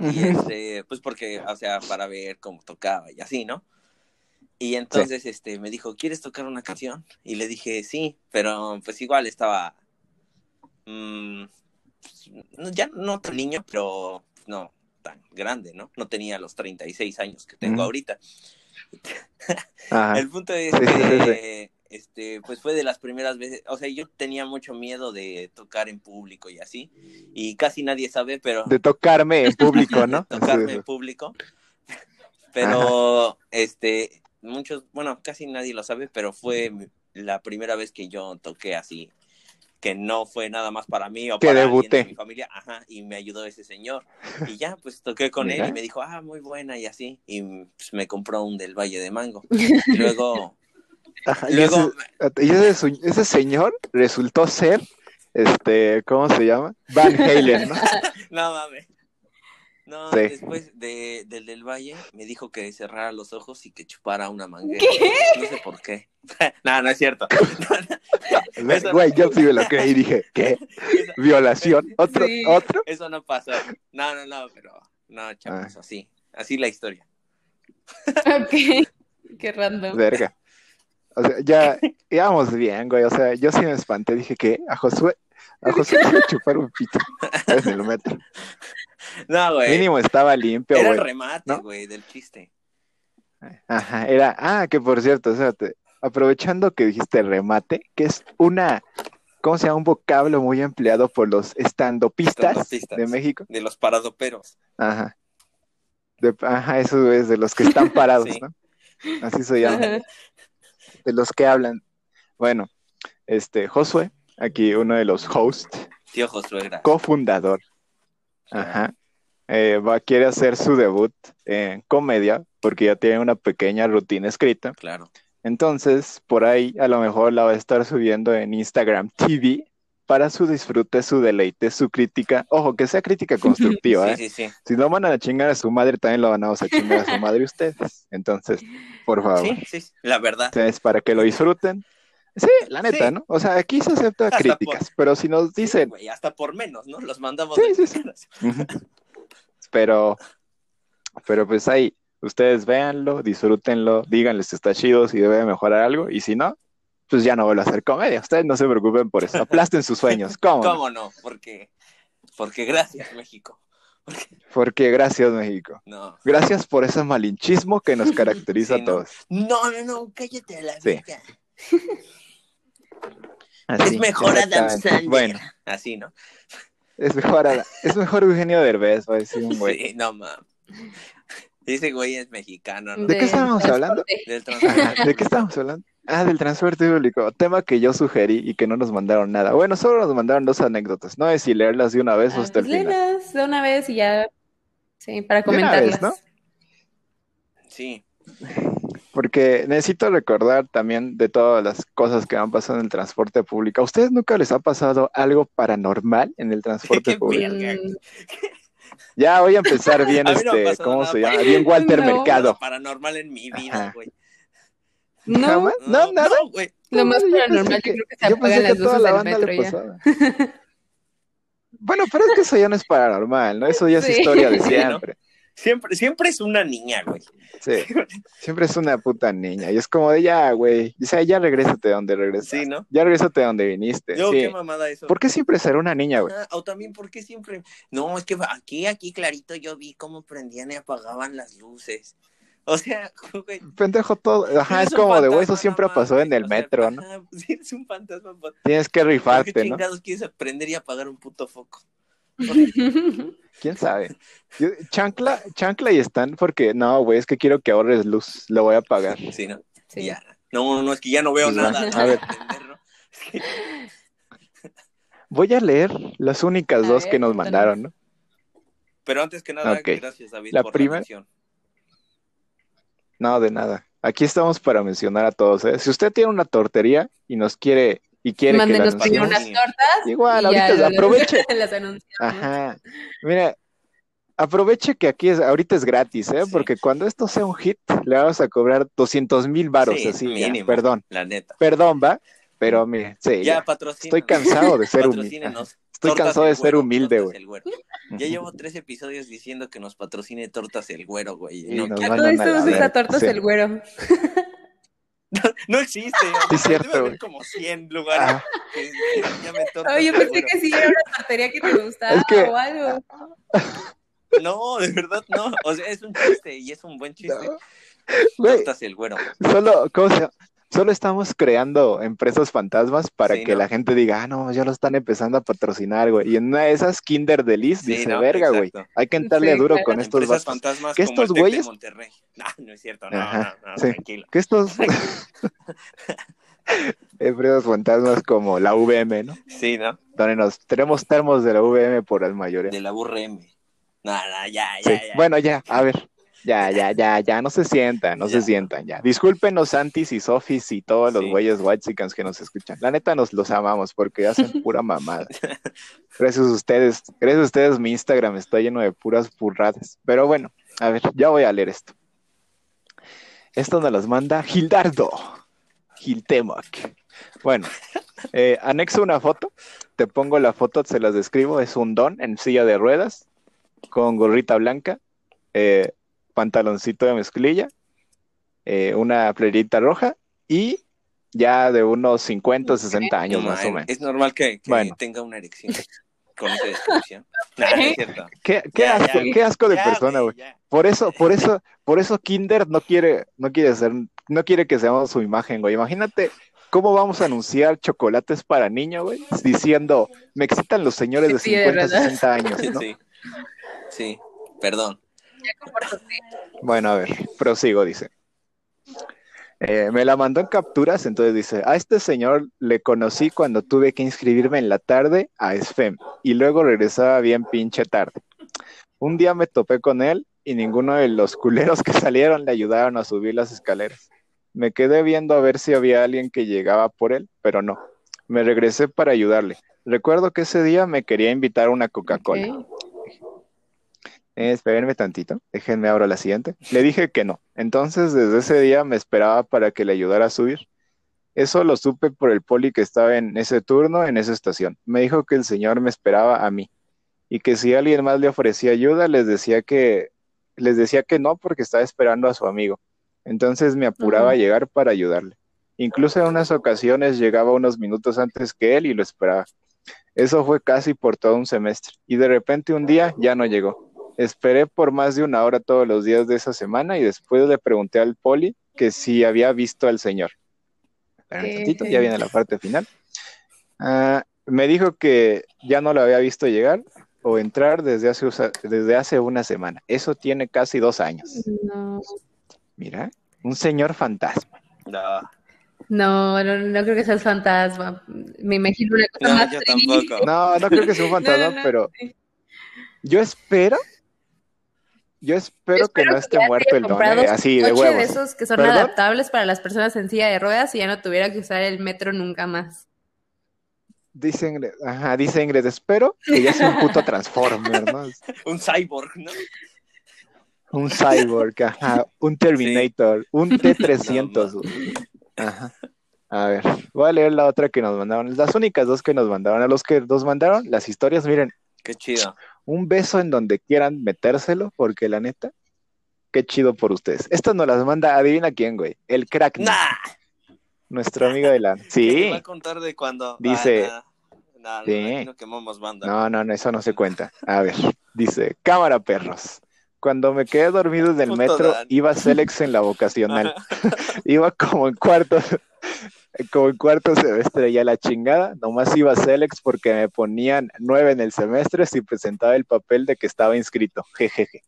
Y este, pues porque, o sea, para ver cómo tocaba y así, ¿no? Y entonces, este, me dijo, ¿quieres tocar una canción? Y le dije, sí, pero pues igual estaba, mm, pues, ya no tan niño, pero no tan grande, ¿no? No tenía los 36 años que tengo Ujú. ahorita. El punto es que, este, pues fue de las primeras veces, o sea, yo tenía mucho miedo de tocar en público y así, y casi nadie sabe, pero De tocarme en público, ¿no? de tocarme en público, pero, este, muchos, bueno, casi nadie lo sabe, pero fue la primera vez que yo toqué así, que no fue nada más para mí o Que para de mi familia, ajá, y me ayudó ese señor, y ya, pues toqué con él Mira. y me dijo, ah, muy buena y así, y pues, me compró un del Valle de Mango, y luego... Ajá, y Luego, ese, y ese, señor resultó ser, este, ¿cómo se llama? Van Halen, ¿no? no mames. No, Sí. después de, del del Valle me dijo que cerrara los ojos y que chupara una manguera. No sé por qué. no, no es cierto. Güey, yo sí me lo creí y dije, ¿qué? Eso, ¿Violación? ¿Otro? Sí. ¿Otro? eso no pasó. No, no, no, pero no, chavos, Ah. así. Así la historia. Ok. Qué random. Verga. O sea, ya íbamos bien, güey. O sea, yo sí me espanté. Dije que a Josué, a Josué le iba a chupar un pito en el metro. No, güey. Mínimo estaba limpio, Era el güey. remate, ¿no? güey, del chiste. Ajá, era, ah, que por cierto, espérate, aprovechando que dijiste remate, que es una, ¿cómo se llama? Un vocablo muy empleado por los estandopistas Estandopistas. de México. De los paradoperos. Ajá. De- ajá, eso es de los que están parados, Sí. ¿no? Así se llama. De los que hablan. Bueno, este, Josué, aquí uno de los hosts, Tío cofundador, ajá, eh, va, quiere hacer su debut en comedia, porque ya tiene una pequeña rutina escrita. Claro. Entonces, por ahí a lo mejor la va a estar subiendo en Instagram TV para su disfrute, su deleite, su crítica. Ojo, que sea crítica constructiva, ¿eh? sí, sí. Si no van a chingar a su madre, también lo van a chingar a su madre ustedes. Entonces, por favor, Sí, sí, la verdad. Entonces, para que lo disfruten. Sí, la neta. ¿no? O sea, aquí se acepta Hasta críticas, pero si nos dicen, hasta por menos, ¿no? Los mandamos Sí, de sí, sí. pero, pero pues ahí, ustedes véanlo, disfrútenlo, díganles si está chido, si debe mejorar algo, y si no, pues ya no vuelvo a hacer comedia. Ustedes no se preocupen por eso, aplasten sus sueños, ¿cómo? no? ¿Cómo no? Porque, porque gracias, México. Porque gracias, México. No. Gracias por ese malinchismo que nos caracteriza Sí, a todos. No, no, no, cállate a la Sí. Así, es mejor Adam. Sandler. Bueno, Así, ¿no? es mejor, Adam- es mejor Eugenio Derbez, va a decir un güey. Sí, no, mames. Ese güey es mexicano, ¿no? ¿De qué estábamos hablando? ¿De qué estamos hablando? Ah, del transporte público, tema que yo sugerí y que no nos mandaron nada. Bueno, solo nos mandaron dos anécdotas. No sé si leerlas de una vez o Ah, hasta el pues final. léelas de una vez y ya. Sí, para De una comentarlas. vez, ¿no? Sí. Porque necesito recordar también de todas las cosas que han pasado en el transporte público. ¿A ustedes nunca les ha pasado algo paranormal en el transporte público? Ya voy a empezar bien, A no este, ¿cómo nada se llama? Bien Walter No. Mercado. Nada paranormal en mi vida, güey. No, ¿Jamás? No, nada. No, güey. lo más paranormal yo que- creo que se yo apagan pensé las que toda luces la del banda le metro ya. pasaba. Bueno, pero es que eso ya no es paranormal, ¿no? Eso ya es Sí. historia de Sí, ¿no? siempre. Siempre, siempre es una niña, güey. Sí, siempre es una puta niña. Y es como de ya, güey. O sea, ya regrésate de donde regresaste. Sí, ¿no? Ya regrésate de donde viniste. Yo, sí. qué mamada eso. ¿Por qué siempre será una niña, güey? Ah, o también, ¿por qué siempre? No, es que aquí, aquí clarito yo vi cómo prendían y apagaban las luces. O sea, güey. Pendejo todo. Ajá, es como de, güey, eso siempre no pasó en el sea, metro, ¿no? ajá, pues eres un fantasma. ¿Por Tienes que qué rifarte, quieres aprender y apagar un puto foco? ¿Quién sabe? Yo- chancla, chancla y están porque, no, güey, es que quiero que ahorres luz. Lo voy a apagar. Sí, ¿no? Sí. Ya. No, no, es que ya no veo Pues nada. a ver. Voy a leer las únicas A dos ver, que nos mandaron, ¿no? Pero antes que nada, gracias, David, La por primera- la mención. No, de nada. Aquí estamos para mencionar a todos, ¿eh? Si usted tiene una tortería y nos quiere y quiere que la Mándenos primero anunciemos, unas tortas. igual, ahorita las- aproveche. Las. Ajá. Mira, aproveche que aquí es, ahorita es gratis, ¿eh? Sí. Porque cuando esto sea un hit, le vamos a cobrar 200 mil varos, Sí, así, ya. mínimo. Perdón, La neta. perdón, va. Pero mire, sí, Ya, ya. patrocina. Estoy cansado de ser humilde. Estoy Tortas cansado de ser Güero, humilde, güey. el Güero. Ya llevo tres episodios diciendo que nos patrocine Tortas el Güero, güey. Y No, a usa tortas Sí. el güero. no existe. Sí, es cierto, Debe haber como 100 lugares Ah, que, que el pensé que sí era una tortería que te gustaba Es que- o algo. No, de verdad no. O sea, es un chiste y es un buen chiste. Tortas el Güero. solo, ¿cómo se llama? Solo estamos creando empresas fantasmas para Sí, que ¿no? la gente diga, ah, no, ya lo están empezando a patrocinar, güey. Y en una de esas, Kinder Delice Sí, dice, ¿no? verga, güey, hay que entrarle Sí, duro claro. con estos vatos. fantasmas ¿Que estos güeyes? de Monterrey. No, no es cierto. No, Ajá, no, no, sí. tranquilo. Que estos empresas fantasmas como la VM, ¿no? Sí, ¿no? Donde nos tenemos termos de la VM por el mayoría. De la URM. No, no, ya, ya, Sí. ya. Bueno, ya, a ver. Ya, ya, ya, ya, no se sientan, no Ya. se sientan, ya. Discúlpenos, Santis y Sofis y todos los Sí. güeyes whitesicans que nos escuchan. La neta nos los amamos porque hacen pura mamada. Gracias a ustedes, gracias a ustedes mi Instagram está lleno de puras burradas. Pero bueno, a ver, ya voy a leer esto. Esto nos las manda Gildardo. Giltemoc. Bueno, eh, anexo una foto. Te pongo la foto, se las describo. Es un don en silla de ruedas, con gorrita blanca, eh, pantaloncito de mezclilla, eh, una playerita roja y ya de unos 50 o 60 años No, más o menos. Es normal que, que Bueno. tenga una erección con esa descripción. No, no es cierto. Qué, qué Ya, asco, ya, qué asco de Ya, persona, güey. Por eso, por eso, por eso Kinder no quiere, no quiere ser, no quiere que seamos su imagen, güey. Imagínate cómo vamos a anunciar chocolates para niño, güey, diciendo, me excitan los señores de Sí, de 50, verdad. 60 años, ¿no? Sí. Sí, perdón. Bueno, a ver, prosigo, dice. Eh, me la mandó en capturas, entonces dice, a este señor le conocí cuando tuve que inscribirme en la tarde a SFEM y luego regresaba bien pinche tarde. Un día me topé con él y ninguno de los culeros que salieron le ayudaron a subir las escaleras. Me quedé viendo a ver si había alguien que llegaba por él, pero no. Me regresé para ayudarle. Recuerdo que ese día me quería invitar a una Coca-Cola. Eh, espérenme tantito, déjenme abro la siguiente. Le dije que no. Entonces, desde ese día me esperaba para que le ayudara a subir. Eso lo supe por el poli que estaba en ese turno, en esa estación. Me dijo que el señor me esperaba a mí y que si alguien más le ofrecía ayuda, les decía que les decía que no porque estaba esperando a su amigo. Entonces me apuraba a llegar para ayudarle. Incluso en unas ocasiones llegaba unos minutos antes que él y lo esperaba. Eso fue casi por todo un semestre y de repente un día ya no llegó. Esperé por más de una hora todos los días de esa semana y después le pregunté al poli que si había visto al señor. Espérame Ok. tantito, ya viene la parte final. Ah, me dijo que ya no lo había visto llegar o entrar desde hace, desde hace una semana. Eso tiene casi dos años. No. Mira, un señor fantasma. No, No, no, no creo que seas fantasma. Me imagino una cosa no más yo triste. tampoco. No, no creo que sea un fantasma, No, no, no. pero yo espero, yo espero, que no que esté muerto el don, eh, así de coche de huevos. esos que son ¿Perdón? adaptables para las personas en silla de ruedas y ya no tuviera que usar el metro nunca más. Dice Ingrid, ajá, dice Ingrid, espero que ya sea un puto Transformer, ¿no? Un cyborg, ¿no? Un cyborg, ajá, un Terminator, un T300. No. Ajá. A ver, voy a leer la otra que nos mandaron. Las únicas dos que nos mandaron. A los que nos mandaron las historias, miren, Qué chido. Un beso en donde quieran metérselo, porque la neta, qué chido por ustedes. Esto nos las manda, adivina quién, güey. El crack, ¡Nah! nuestro amigo de la. ¿Qué te Sí. va a contar de cuando? Dice- Ah, nah. Nah, Sí. que. No, no, no, eso no se cuenta. A ver, dice, cámara perros. Cuando me quedé dormido en el metro, Dan. iba Celex en la vocacional. Iba como en cuarto, como en cuarto semestre ya la chingada. Nomás iba Celex porque me ponían nueve en el semestre si presentaba el papel de que estaba inscrito. Jejeje.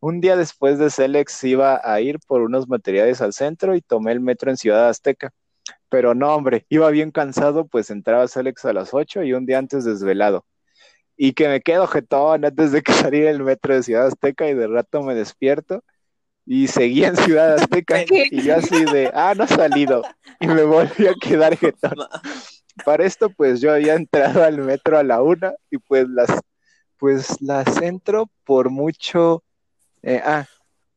Un día después de Celex iba a ir por unos materiales al centro y tomé el metro en Ciudad Azteca. Pero no, hombre, iba bien cansado, pues entraba Celex a las 8 y un día antes desvelado. Y que me quedo jetón antes de que saliera el metro de Ciudad Azteca y de rato me despierto y seguía en Ciudad Azteca ¿Qué? y yo así de, ah, no ha salido y me volví a quedar jetón. Para esto pues yo había entrado al metro a la una y pues las, pues las entro por mucho, eh, ah,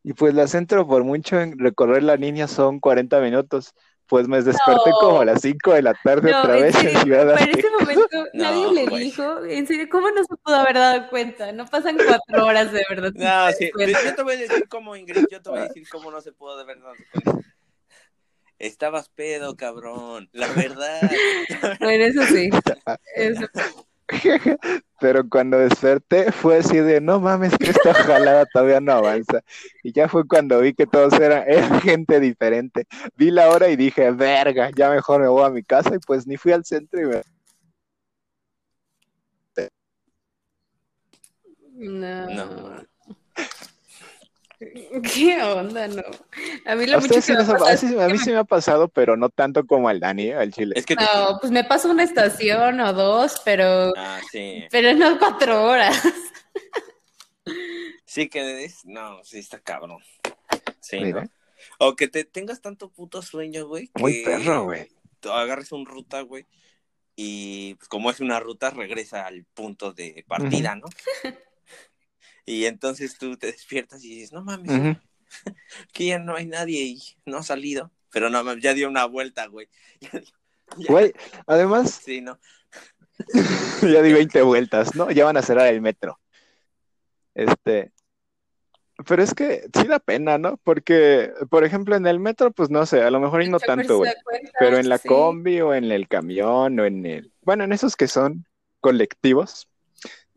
y pues las entro por mucho en recorrer la línea son 40 minutos, Pues me desperté No. como a las 5 de la tarde No, otra en vez en Ciudad para ese momento No, nadie le dijo, en serio, ¿cómo no se pudo haber dado cuenta? No pasan cuatro horas de verdad. No, sí, cuenta. yo te voy a decir cómo, Ingrid, yo te voy a decir cómo no se pudo de verdad. Estabas pedo, cabrón. La verdad. Bueno, eso sí. Eso- Pero cuando desperté fue así de, no mames, que esta jalada todavía no avanza. Y ya fue cuando vi que todos eran, eran gente diferente. Vi la hora y dije, verga, ya mejor me voy a mi casa y pues ni fui al centro y me... No. No. ¿Qué onda? No. A mí lo mucho sí que me les ha- pasa a sí- a mí sí me ha pasado, pero no tanto como al Dani, al Chile. Es que. No, pues me paso una estación o dos, pero, Ah, sí. pero no cuatro horas. Sí, que es. No, sí, está cabrón. Sí. O que te tengas tanto puto sueño, güey. Muy que perro, güey. tú agarres un ruta, güey. Y pues, como es una ruta, regresa al punto de partida, ¿no? Y entonces tú te despiertas y dices, no mames, Ujú. que ya no hay nadie y no ha salido. Pero no mames, ya dio una vuelta, güey. Güey, además, Sí, ¿no? ya di 20 vueltas, ¿no? Ya van a cerrar el metro. Este, pero es que sí da pena, ¿no? Porque, por ejemplo, en el metro, pues no sé, a lo mejor y no tanto, güey. Pero en la sí. combi o en el camión o en el, bueno, en esos que son colectivos,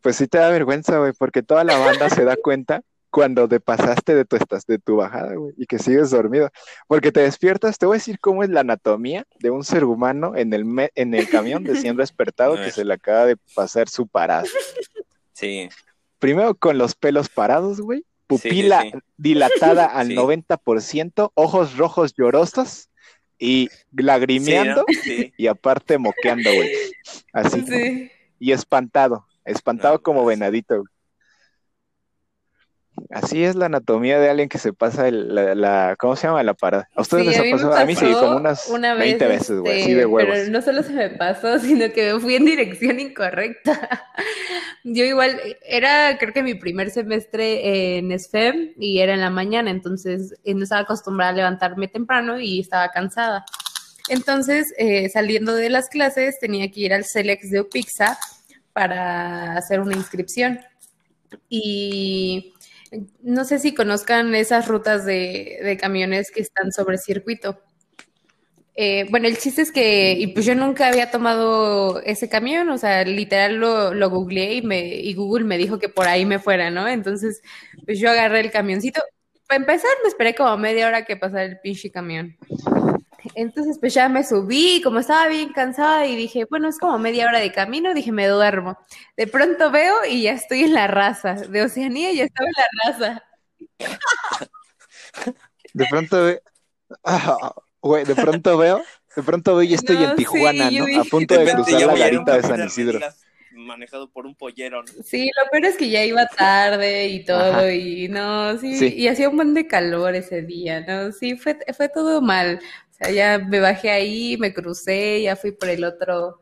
pues sí te da vergüenza, güey, porque toda la banda se da cuenta cuando te pasaste de tu estas de tu bajada, güey, y que sigues dormido, porque te despiertas, te voy a decir cómo es la anatomía de un ser humano en el me- en el camión recién despertado A que se le acaba de pasar su parada. Sí. Primero con los pelos parados, güey, pupila sí. dilatada al Sí. 90%, ojos rojos llorosos y lagrimeando Sí, ¿no? Sí. y aparte moqueando, güey. Así. Sí. Y espantado, espantado No, como venadito. güey. Así es la anatomía de alguien que se pasa el- la, la- ¿cómo se llama? La parada. ¿A ustedes Sí, les a ha pasado? A mí sí, como unas una vez, 20 veces, güey, así este, de huevos. Pero no solo se me pasó, sino que me fui en dirección incorrecta. Yo igual, era creo que mi primer semestre en SFEM y era en la mañana, entonces eh, no estaba acostumbrada a levantarme temprano y estaba cansada. Entonces, eh, saliendo de las clases, tenía que ir al Celex de Upixa para hacer una inscripción. Y no sé si conozcan esas rutas de, de camiones que están sobre circuito. Eh, bueno, el chiste es que, y pues yo nunca había tomado ese camión, o sea, literal lo, lo googleé y, me, y Google me dijo que por ahí me fuera, ¿no? Entonces, pues yo agarré el camioncito. Para empezar, me esperé como media hora que pasara el pinche camión. Entonces, pues ya me subí, y como estaba bien cansada y dije, bueno, es como media hora de camino, dije, me duermo. De pronto veo y ya estoy en la raza, de Oceanía ya estaba en la raza. De pronto ve- Ah, güey, de pronto veo, de pronto veo y estoy No, en Tijuana, sí, ¿no? dije- A punto de cruzar la garita de San Isidro. Manejado por un pollero, ¿no? Sí, lo peor es que ya iba tarde y todo, Ajá. y no, sí, Sí. y hacía un buen de calor ese día, ¿no? Sí, fue, fue todo mal. Sea, ya me bajé ahí, me crucé, ya fui por el otro,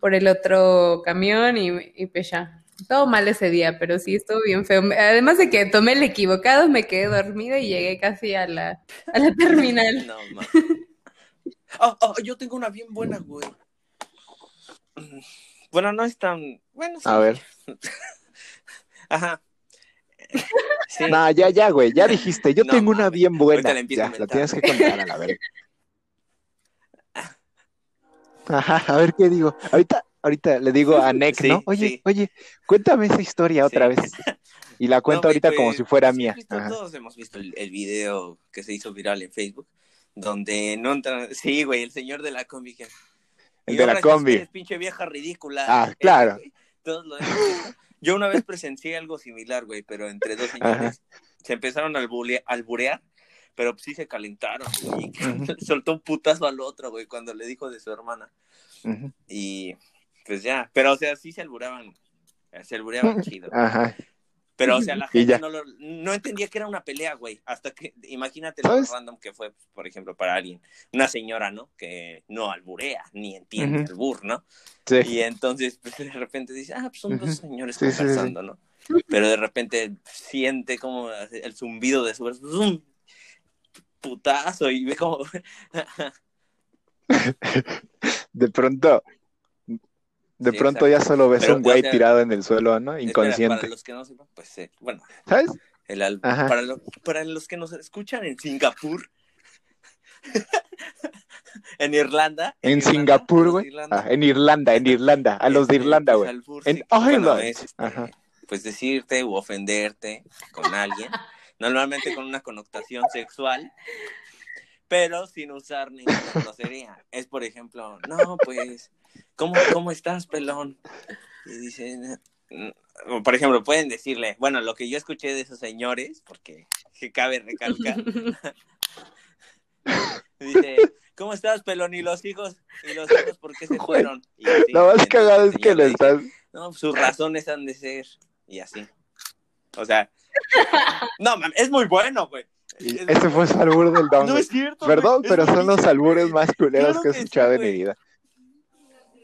por el otro camión y, y pues ya. Todo mal ese día, pero sí estuvo bien feo. Además de que tomé el equivocado, me quedé dormida y llegué casi a la, a la terminal. No, ma. Oh, oh, yo tengo una bien buena, güey. Bueno, no es tan. Bueno, sí. A ver. Ajá. Sí. No, ya, ya, güey, ya dijiste, yo No, tengo una bien buena. La Ya, la tienes que contar a la verga. Ajá, a ver qué digo. Ahorita, ahorita le digo a Nick, Sí, ¿no? Oye, sí. oye, cuéntame esa historia otra vez. Y la cuento No, ahorita como pues, si fuera mía. visto- todos hemos visto el, el video que se hizo viral en Facebook, donde no entra. Sí, güey, el señor de la combi. que- El de la combi. pinche vieja ridícula. Ah, claro. todos lo hemos visto. Yo una vez presencié algo similar, güey, pero entre dos señores. Se empezaron a alburear, pero sí se calentaron, güey. Soltó un putazo al otro, güey, cuando le dijo de su hermana. Y pues ya, pero o sea, sí se alburaban. Se albureaban chido. Ajá. Pero, o sea, la gente no, lo- no entendía que era una pelea, güey. Hasta que, imagínate lo random que fue, por ejemplo, para alguien. Una señora, ¿no? Que no alburea, ni entiende Ujú. albur, ¿no? Sí. Y entonces, pues de repente dice, ah, pues son dos señores Sí, sí, sí. conversando, ¿no? Pero de repente siente como el zumbido de su. ¡zum! putazo y ve como... De pronto, de Sí, pronto exacto. ya solo ves Pero, un güey o sea, tirado en el suelo, ¿no? Espera, Inconsciente. para los que no sepan, pues, eh, bueno, ¿Sabes? el al- para, lo- para los que nos escuchan en Singapur, en Irlanda. En Irlanda, Singapur, güey. Ah, en Irlanda, en Irlanda. A los de Irlanda, pues, güey. En Ireland. es, este, Ajá. pues decirte u ofenderte con alguien, normalmente con una connotación sexual, pero sin usar ninguna grosería. Es, por ejemplo, no, pues, ¿cómo, cómo estás, pelón? Y dicen, mm, por ejemplo, pueden decirle, bueno, lo que yo escuché de esos señores, porque que cabe recalcar, dice, ¿cómo estás, pelón? ¿Y los hijos? ¿Y los hijos por qué se fueron? Y así, entonces cagado el es que le estás. no, sus razones han de ser. Y así. O sea. No, es muy bueno, güey. Ese fue su albur del don. No es cierto. Perdón, pero son los albures más culeros Claro que he sí, escuchado en mi vida.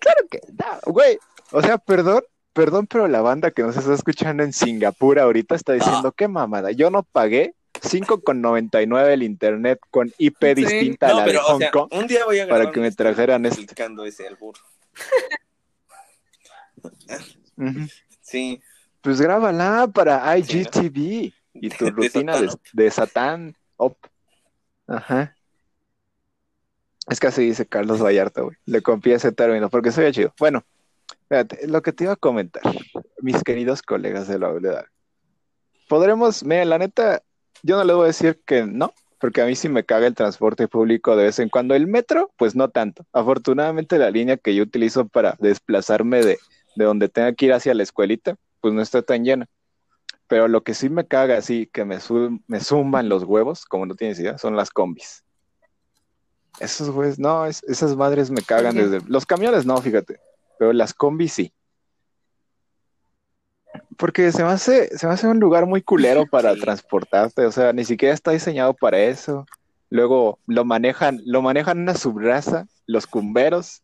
Claro que no, güey. O sea, perdón, perdón, pero la banda que nos está escuchando en Singapur ahorita está diciendo, qué mamada, yo no pagué 5,99 el internet con IP Sí. distinta a la de pero, o Hong sea, Kong. un día voy a para que me trajeran este. explicando ese albur. Sí. Pues grábala para Sí, IGTV y tu De rutina de, Satán de Satán Op. Ajá. Es que así dice Carlos Vallarta, güey. Le copié ese término porque soy chido. Bueno, fíjate, lo que te iba a comentar, mis queridos colegas de la OLEDA. Podremos, mira, la neta, yo no le voy a decir que no, porque a mí sí me caga el transporte público de vez en cuando. El metro, pues no tanto. Afortunadamente la línea que yo utilizo para desplazarme de, de donde tenga que ir hacia la escuelita, pues no está tan llena. Pero lo que sí me caga, así que me, me zumban los huevos, como no tienes idea, son las combis. Esos güeyes, no, es- esas madres me cagan desde... Los camiones no, fíjate, pero las combis sí. Porque se me hace, se me hace un lugar muy culero para Sí. transportarte, o sea, ni siquiera está diseñado para eso. Luego lo manejan, lo manejan una subraza, los cumberos,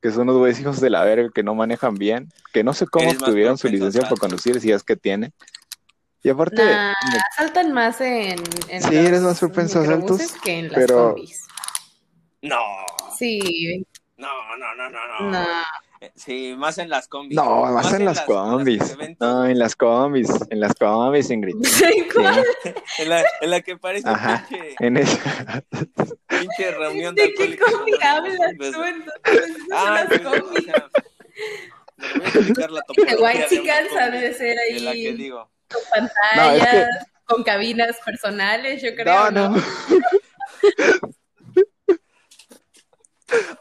que son unos güeyes hijos de la verga que no manejan bien, que no sé cómo obtuvieron su licencia para tráfico. conducir si es que tienen. Y aparte, Nah, me- saltan más en, en Sí, los eres más propenso a asaltos, que en las pero- combis. No. Sí, No, no, no, no, no. Eh, Sí, más en las combis. no, más en las combis. No, en las combis, en las combis, Ingrid. ¿Cuál? Sí, En la, en la que parece Ajá. pinche, en esa. pinche reunión de ¿De qué combi hablas pues, tú entonces? Ah, son las pues, combis. me voy a explicar la topología White Chicas una ha combi, de ser la que ahí digo. Con No, es pantallas, que- con cabinas personales, yo creo. No, no.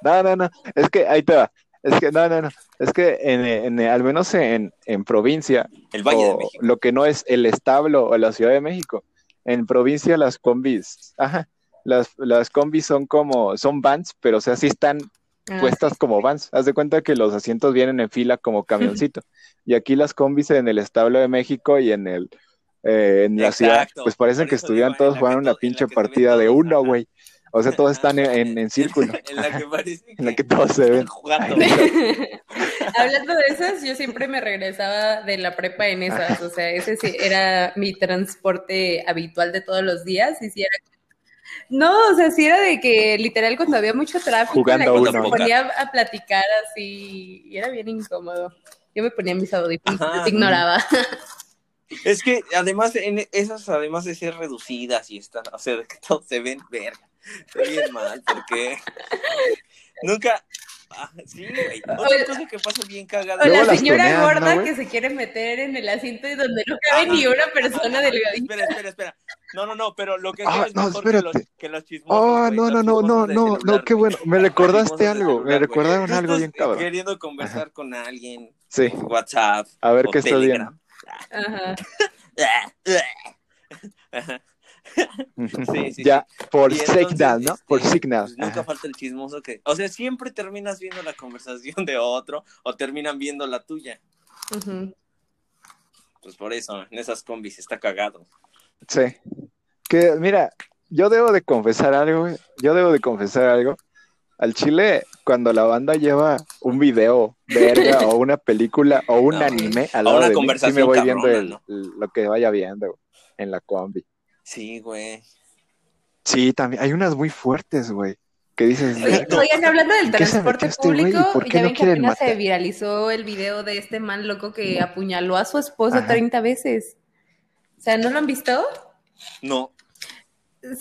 No, no, no. Es que ahí te va. Es que no, no, no. Es que en, en- al menos en, en provincia, El Valle de o México. lo que no es el establo o la Ciudad de México, en provincia las combis, ajá, las, las combis son como, son vans, pero o sea, sí están Ah, puestas como vans. Haz de cuenta que los asientos vienen en fila como camioncito. y aquí las combis en el establo de México y en el eh, en la ciudad, pues parecen que en todos jugando una pinche partida de uno, güey. O sea, todos están en, en- en círculo. En la que parece En la que todos se ven. jugando. Hablando de esas, yo siempre me regresaba de la prepa en esas, o sea, ese sí era mi transporte habitual de todos los días, y si era... No, o sea, sí era de que literal cuando había mucho tráfico, Jugando la gente se ponía a platicar así, y era bien incómodo. Yo me ponía mis audífonos, Ajá. ignoraba. Es que además, en esas, además de ser reducidas y están, o sea, que todos se ven verga. Ven bien mal, porque nunca. Ah, sí, güey. Otra Oye. cosa que pasa bien cagada. O la señora tunean, ¿no, gorda que se quiere meter en el asiento y donde no cabe ni una persona Ajá, delgadita. Espera, espera, espera. No, no, no, pero lo que Ah, es no, mejor que los, que los chismosos. Oh, no, no, no, no, no, no, qué bueno. Me recordaste algo, celular, me recordaron algo bien cabrón. Queriendo conversar con alguien, Sí, WhatsApp, a ver o qué estás Telegram. Ajá. Ajá. Sí, sí, ya, por Y entonces, signal, ¿no? Por este, signal. pues, nunca Ajá. falta el chismoso que, o sea, siempre terminas viendo la conversación de otro o terminan viendo la tuya. Pues por eso, en esas combis está cagado. Sí. Que, mira, yo debo de confesar algo. Yo debo de confesar algo. Al chile, cuando la banda lleva un video, verga, o una película, o un No, anime al o lado una de mí, sí conversación me voy cabrona, viendo el- ¿no? el- lo que vaya viendo en la combi. Sí, güey. Sí, también. Hay unas muy fuertes, güey. Que dices, oigan, hablando del ¿Qué se transporte este güey? ¿Y público, por qué ya no ven que apenas se viralizó el video de este man loco que apuñaló a su esposa Ajá. 30 veces. O sea, ¿no lo han visto? No,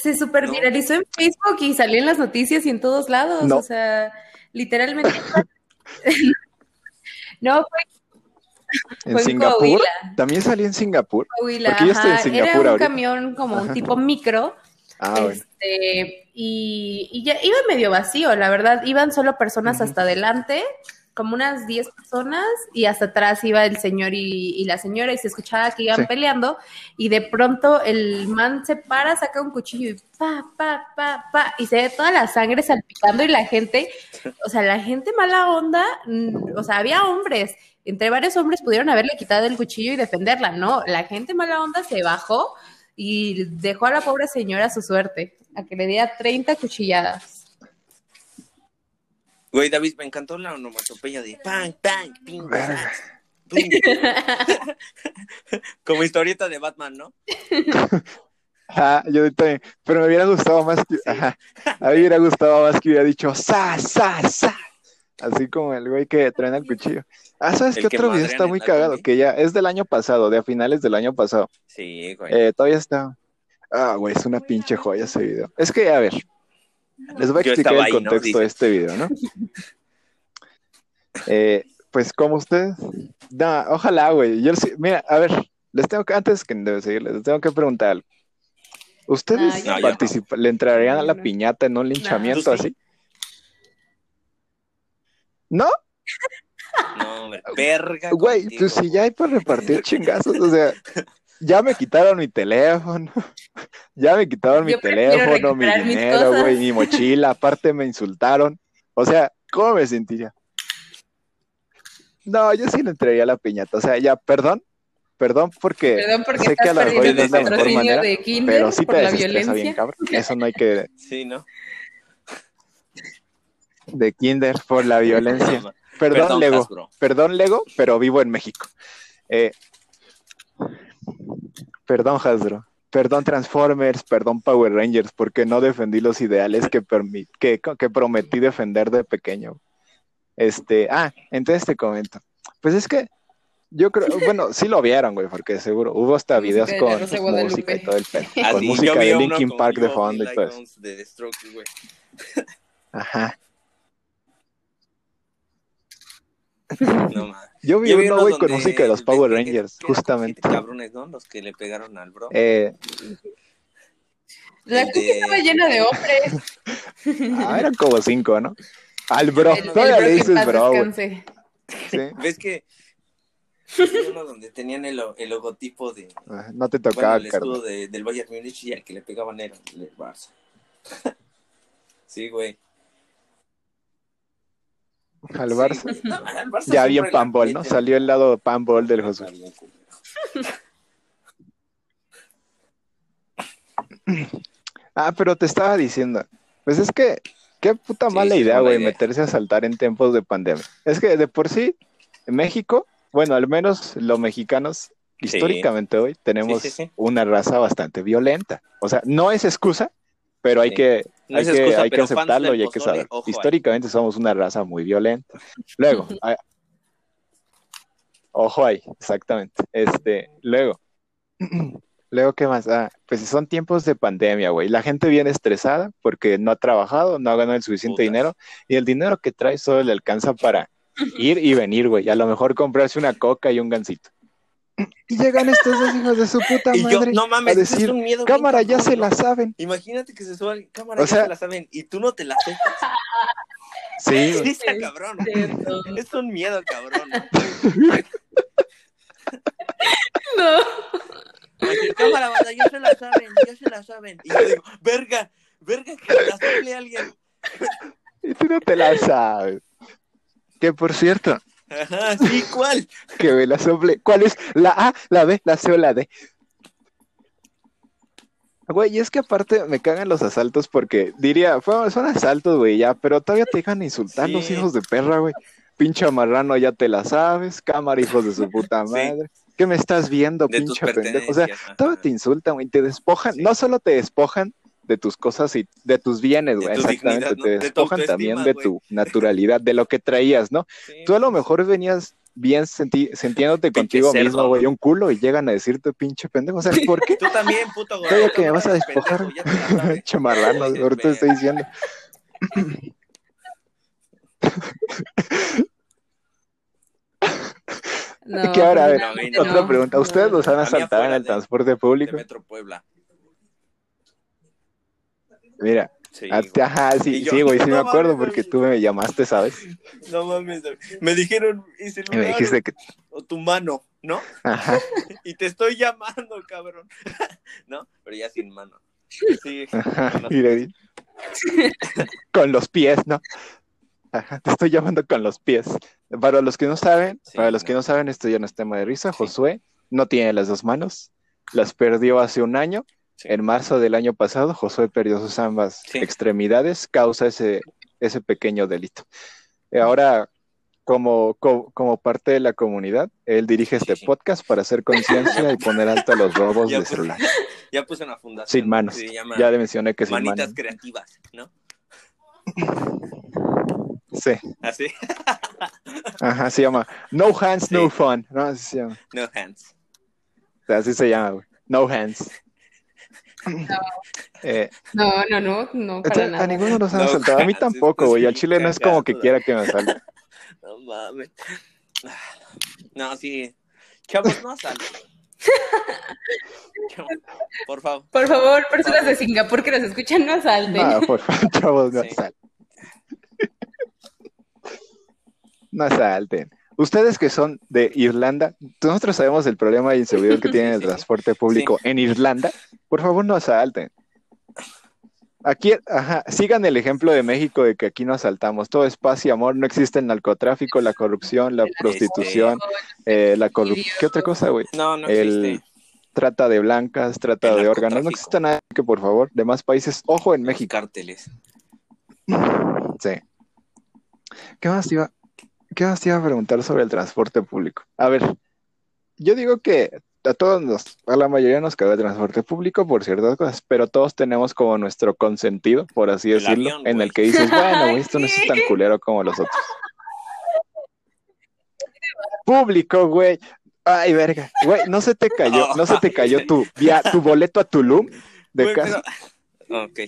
Se super No. viralizó en Facebook y salió en las noticias y en todos lados. No. O sea, literalmente. no, fue, En fue Singapur. También salí en Singapur. Coahuila, Porque yo estoy en. Singapur Era un ahorita. camión como un tipo micro. Ah, bueno. Este, y, y ya iba medio vacío, la verdad. Iban solo personas hasta adelante, como unas 10 personas, y hasta atrás iba el señor y, y la señora, y se escuchaba que iban Sí. peleando. Y de pronto el man se para, saca un cuchillo y pa, pa, pa, pa, y se ve toda la sangre salpicando. Y la gente, o sea, la gente mala onda, mm, o sea, había hombres. Entre varios hombres pudieron haberle quitado el cuchillo y defenderla, ¿no? La gente mala onda se bajó y dejó a la pobre señora a su suerte, a que le diera 30 cuchilladas. güey, David, me encantó la onomatopeya de pan, pan, ping. Como historieta de Batman, ¿no? Ajá, yo también. Pero me hubiera gustado más que. Ajá. A mí me hubiera gustado más que hubiera dicho sa, sa, sa. Así como el güey que trae el cuchillo. Ah, ¿sabes El qué que otro video está muy cagado? Que ya es del año pasado, de a finales del año pasado. Sí, güey. Eh, todavía está. Ah, güey, es una pinche joya ese video. Es que, a ver, les voy a explicar el ahí, ¿no? contexto de este video, ¿no? Eh, pues como ustedes, no, ojalá, güey. Yo sí- mira, a ver, les tengo que, antes que de seguirles, les tengo que preguntar algo. ¿Ustedes Ah, no. le entrarían a la piñata en un linchamiento así? ¿No? No, hombre, verga. Güey, contigo. pues si ya hay para repartir chingazos, o sea, ya me quitaron mi teléfono, ya me quitaron mi Yo teléfono, mi dinero, güey, mi mochila, aparte me insultaron. O sea, ¿cómo me sentiría? No, yo sí le entraría a la piñata, o sea, ya, perdón, perdón porque, Perdón porque sé que a lo mejor no es la mejor manera, de pero sí por te la bien, cabrón. Eso no hay que, Sí, ¿no? De kinder por la violencia. Perdón, Perdón, Lego. Hasbro. Perdón, Lego, pero vivo en México. Eh, perdón, Hasbro. Perdón, Transformers. Perdón, Power Rangers, porque no defendí los ideales que, permi- que, que prometí defender de pequeño. Este, ah, entonces te comento. Pues es que yo creo, bueno, sí lo vieron, güey, porque seguro hubo hasta Música videos con música y todo el pedo. Ah, Con música de Linkin Park de You fondo y todo eso. Guns de The Strokes, güey. Ajá. No. Yo vi Yo vi uno, güey, con música de los el Power Rangers, justamente. siete cabrones, ¿no? Los que le pegaron al bro. Eh, La El cumbia de- estaba llena de hombres. ah, eran como cinco, ¿no? Al bro, El- el todavía bro le dices bro. Sí. ¿Ves que uno donde tenían el, el logotipo de Ah, No te bueno, tocaba, el carnal. escudo de- del Bayern Múnich y al que le pegaban era el Barça. sí, güey. Al Sí, Barça. güey. No, al Barça Ya bien panball, ¿no? Salió el lado panball del Josué. Ah, pero te estaba diciendo, pues es que, qué puta Sí, mala sí, idea, güey, idea. meterse a saltar en tiempos de pandemia. Es que de por sí, en México, bueno, al menos los mexicanos, históricamente hoy, tenemos Sí, sí, sí. una raza bastante violenta. O sea, no es excusa, pero hay Sí. que, No hay que, excusa, hay que aceptarlo y hay que saber. ojo ahí. Históricamente somos una raza muy violenta. Luego, ojo ahí, exactamente. Este, luego, luego, ¿qué más? Ah, pues son tiempos de pandemia, güey. La gente viene estresada porque no ha trabajado, no ha ganado el suficiente Putas. dinero y el dinero que trae solo le alcanza para ir y venir, güey. A lo mejor comprarse una coca y un gansito. Y llegan estos dos hijos de su puta Y yo, madre no mames, a eso es decir, un miedo bien cámara, ya cabrón, se la saben. Imagínate que se suban cámara, O ya se la saben y tú no te la sepas. Sí, Sí, está cabrón. Cierto. Es un miedo, cabrón. No. Cámara, banda, ya se la saben, ya se la saben. Y yo digo, verga, verga, que la sople alguien. Y tú no te la sabes. Que por cierto, Ajá, sí, ¿cuál? que me la sople. ¿Cuál es? La A, la B, la C o la D. Güey, y es que aparte me cagan los asaltos porque diría, fue- son asaltos, güey, ya, pero todavía te dejan insultar los hijos de perra, güey. Pinche marrano, ya te la sabes. Cámara, hijos de su puta Sí. madre. ¿Qué me estás viendo, De pinche pendejo? O sea, todavía te insultan, güey, te despojan. No solo te despojan de tus cosas y de tus bienes, De güey. Exactamente, dignidad, ¿no? te De despojan también de tu naturalidad, de lo que traías, ¿no? Sí, Tú a lo mejor venías bien senti- sintiéndote contigo cerdo, mismo, güey, un culo y llegan a decirte pinche pendejo. O sea, ¿por qué? Tú también, puto güey. Todavía que me vas a despojar. Chamarrano, ahorita te estoy diciendo. No, que ahora, a ver, No, güey, no. otra pregunta. ¿Ustedes los han asaltado en el de- transporte De público? Metro Puebla. Mira, Sí, a- güey. ajá, sí, Y yo, sí, güey, sí me no acuerdo mames, porque tú me llamaste, ¿sabes? No mames, me dijeron Y me celular dijiste que, o tu mano, ¿no? ajá, Y te estoy llamando, cabrón. ¿No? Pero ya sin mano. Sí. ajá, con los- y con los pies, ¿no? Ajá, te estoy llamando con los pies. Para los que no saben, Sí, para los que no. no saben, esto ya no es tema de risa. Sí. Josué no tiene las dos manos, las perdió hace un año. Sí. En marzo del año pasado, Josué perdió sus ambas Sí. extremidades, causa ese, ese pequeño delito. Ahora, como, co- como, parte de la comunidad, él dirige este Sí, podcast para hacer conciencia y poner alto a los robos Ya de puse- celular. Ya puse una fundación. Sin manos. que Se llama Ya le mencioné que sin Manitas manos. Creativas, ¿no? Sí, Así. ajá, se llama No Hands, No. Fun. No, así se llama. No hands. Así se llama, güey. No Hands. Eh, No, no, no, no, para sea, nada. a ninguno nos han No asaltado. A mí tampoco, güey. Al chile no es como que quiera que me asalte. No mames. No, sí. Chavos, no asalten. Chavos, Por favor. Por favor, personas de Singapur que nos escuchan, no asalten. No, por favor, chavos, no Sí. asalten. No asalten. Ustedes que son de Irlanda, nosotros sabemos el problema de inseguridad que tiene el transporte público en Irlanda. Por favor, no asalten. Aquí, ajá, sigan el ejemplo de México de que aquí no asaltamos. Todo es paz y amor. No existe el narcotráfico, la corrupción, la prostitución, eh, la corrupción. ¿Qué otra cosa, güey? No, no El existe. trata de blancas, trata El de órganos. No existe nada que, por favor, demás países. Ojo en Los México. cárteles. Sí. ¿Qué más iba, qué más te iba a preguntar sobre el transporte público? A ver, yo digo que a todos nos, a la mayoría nos cabe el transporte público por ciertas cosas, pero todos tenemos como nuestro consentido, por así El decirlo, avión, en el que dices, bueno, güey, esto no es tan culero como los otros. Público, güey. Ay, verga. Güey, no se te cayó, no se te cayó tu, via- tu boleto a Tulum de Güey, casa. pero- Ok.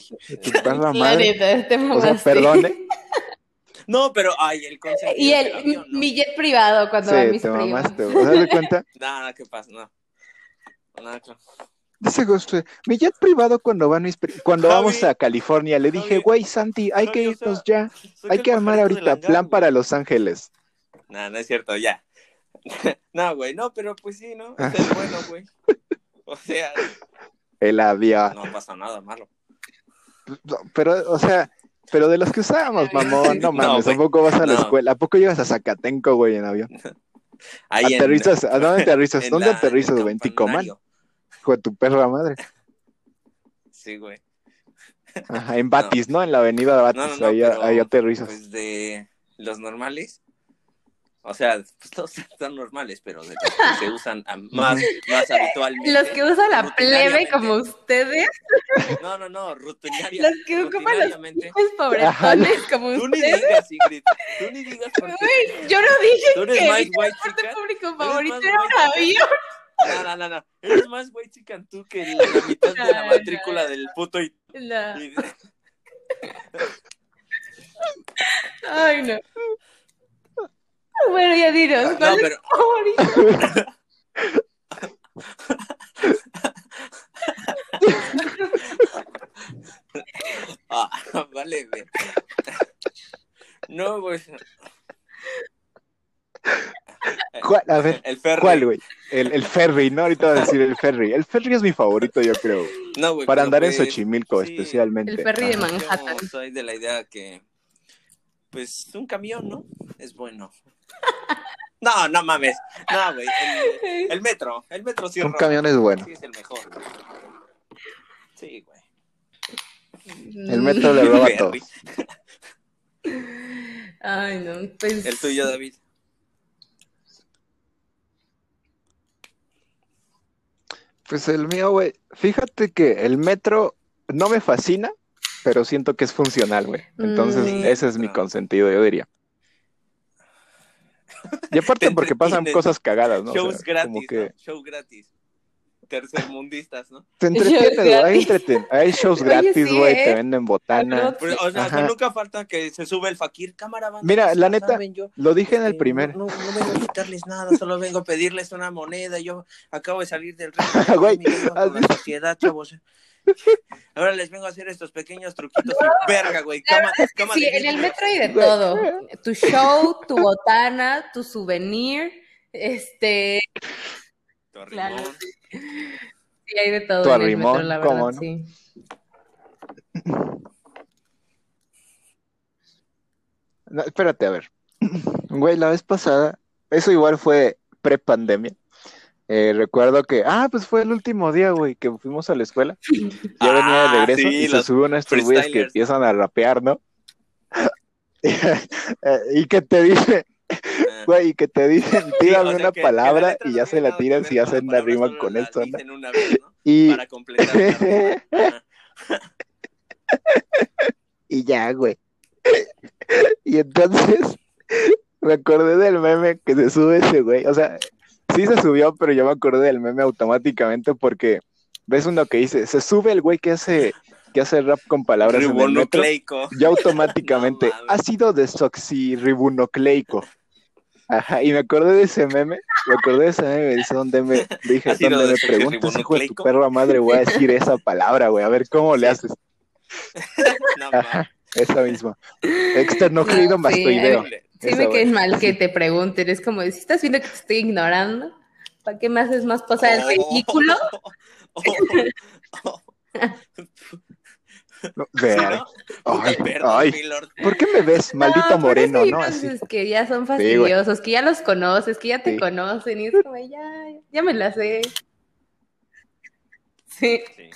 tu perra La madre. neta, te O sea, mamaste. No, pero ay, el consentido Y el, avión, ¿no? mi jet privado cuando va Sí, mis te primos. mamaste. ¿Te das cuenta? No, no, ¿qué pasa? No. No, claro. Dice Josué, mi jet privado cuando van mis pri- cuando Javi, vamos a California, le dije, güey, Santi, hay Javi, que o sea, irnos ya, hay el que armar ahorita hangar, plan güey. para Los Ángeles. No, no es cierto, ya. no, güey, no, pero pues sí, ¿no? Ah. Es bueno, güey. O sea, El avión. no pasa nada malo. Pero, o sea, pero de los que usábamos, mamón, no No, mames, ¿a güey. poco vas a la No. escuela? ¿A poco llegas a Zacatenco, güey, en avión? Ahí en- ¿Aterrizas? ¿A dónde aterrizas? en ¿Dónde la- en aterrizas, güey? ¿En Ticomán? campanario. Hijo de tu perra madre. Sí, güey. Ajá, en Batis, ¿no? En la avenida Batis, No, no, no, ahí, ahí aterrizas. Pues de los normales. O sea, pues todos están normales, pero de los que se usan más, más habitualmente. Los que usan la plebe como ustedes, No, no, no, rutinariamente. los que ocupan los hijos pobretones como Tú ni ustedes. digas, Ingrid. Tú ni digas porque Güey, yo no dije tú eres que mi transporte público favorito era un avión. No, no, no, no. Eres más güey chican tú que la, la mitad de la No, matrícula del puto y, No. y- Ay, no. Bueno, ya dinos, No, ¿cuál es pero- tu favorito? Ah, vale. No, güey. ¿Cuál? A ver, El ferry. ¿cuál, güey? El, el ferry, ¿no? Ahorita voy a decir el ferry. El ferry es mi favorito, yo creo. No, güey. Para andar en pues, Xochimilco, sí, especialmente. El ferry de. Manhattan. Yo soy de la idea que, pues, un camión, ¿no? Es bueno. No, no mames. No, güey. El, el metro. El metro sí es Un camión es bueno. Sí, es el mejor. Sí, güey. El metro le roba a todos. Ferry. Ay, no, pues. El tuyo, David. Pues el mío, güey. Fíjate que el metro no me fascina, pero siento que es funcional, güey. Entonces, Mm. ese es mi consentido, yo diría. Y aparte Te porque pasan cosas cagadas, ¿no? O Shows sea, gratis, como que ¿no? Show gratis. Tercermundistas, ¿no? te güey. Hay, entreten- hay shows gratis, sí, güey, ¿eh? te venden botana. Pero, o sea, Ajá. nunca falta que se sube el fakir. Cámara, banda, Mira, la neta, yo, Lo dije en el este, primer. No, no, no vengo a quitarles nada, solo vengo a pedirles una moneda. Yo acabo de salir del reino. Güey, la sociedad, chavos. Ahora les vengo a hacer estos pequeños truquitos y verga, güey. Cama, cama Sí, de en el metro hay de todo. Tu show, tu botana, tu souvenir, este, Tu Claro. arrimón. sí hay de todo Tu en el arrimón, metro, la verdad, ¿cómo no? sí. No, espérate, a ver. Güey, la vez pasada, eso igual fue pre-pandemia. Eh, recuerdo que, ah, pues fue el último día, güey, que fuimos a la escuela. Yo venía de Ah, regreso sí, y se suben estos güeyes que empiezan a rapear, ¿no? Eh, y que te dice, Ah. güey, y que te dicen, Sí, tírame o sea, una que- palabra y ya se la tiran si hacen la rima con esto, ¿no? dicen una vez, ¿no? Y, Para completar y ya, güey. Y entonces me acordé del meme que se sube ese güey. O sea, sí se subió, pero yo me acordé del meme automáticamente porque ves uno que dice, se sube el güey que hace, que hace rap con palabras en el metro. Ribonucleico. Yo automáticamente, No mames. ácido desoxirribonucleico. Ajá, y me acordé de ese meme, me acordé de ese meme, dice donde me dije, donde me preguntas, hijo de tu perra madre, voy a decir esa palabra, güey, a ver cómo le haces. No mames. Esa misma. Externocleido No, sí. Sí me caes mal que te pregunten, es como, si estás viendo que te estoy ignorando, ¿para qué me haces más pasar el ridículo? Oh, No. ¿no? Ay, Perdón, ay, lord. ¿por qué me ves, maldito pero moreno, sí, no? hay Así. que ya son fastidiosos, que ya los conoces, que ya te Sí. conocen, y es como, ya, ya me la sé. Sí, Sí.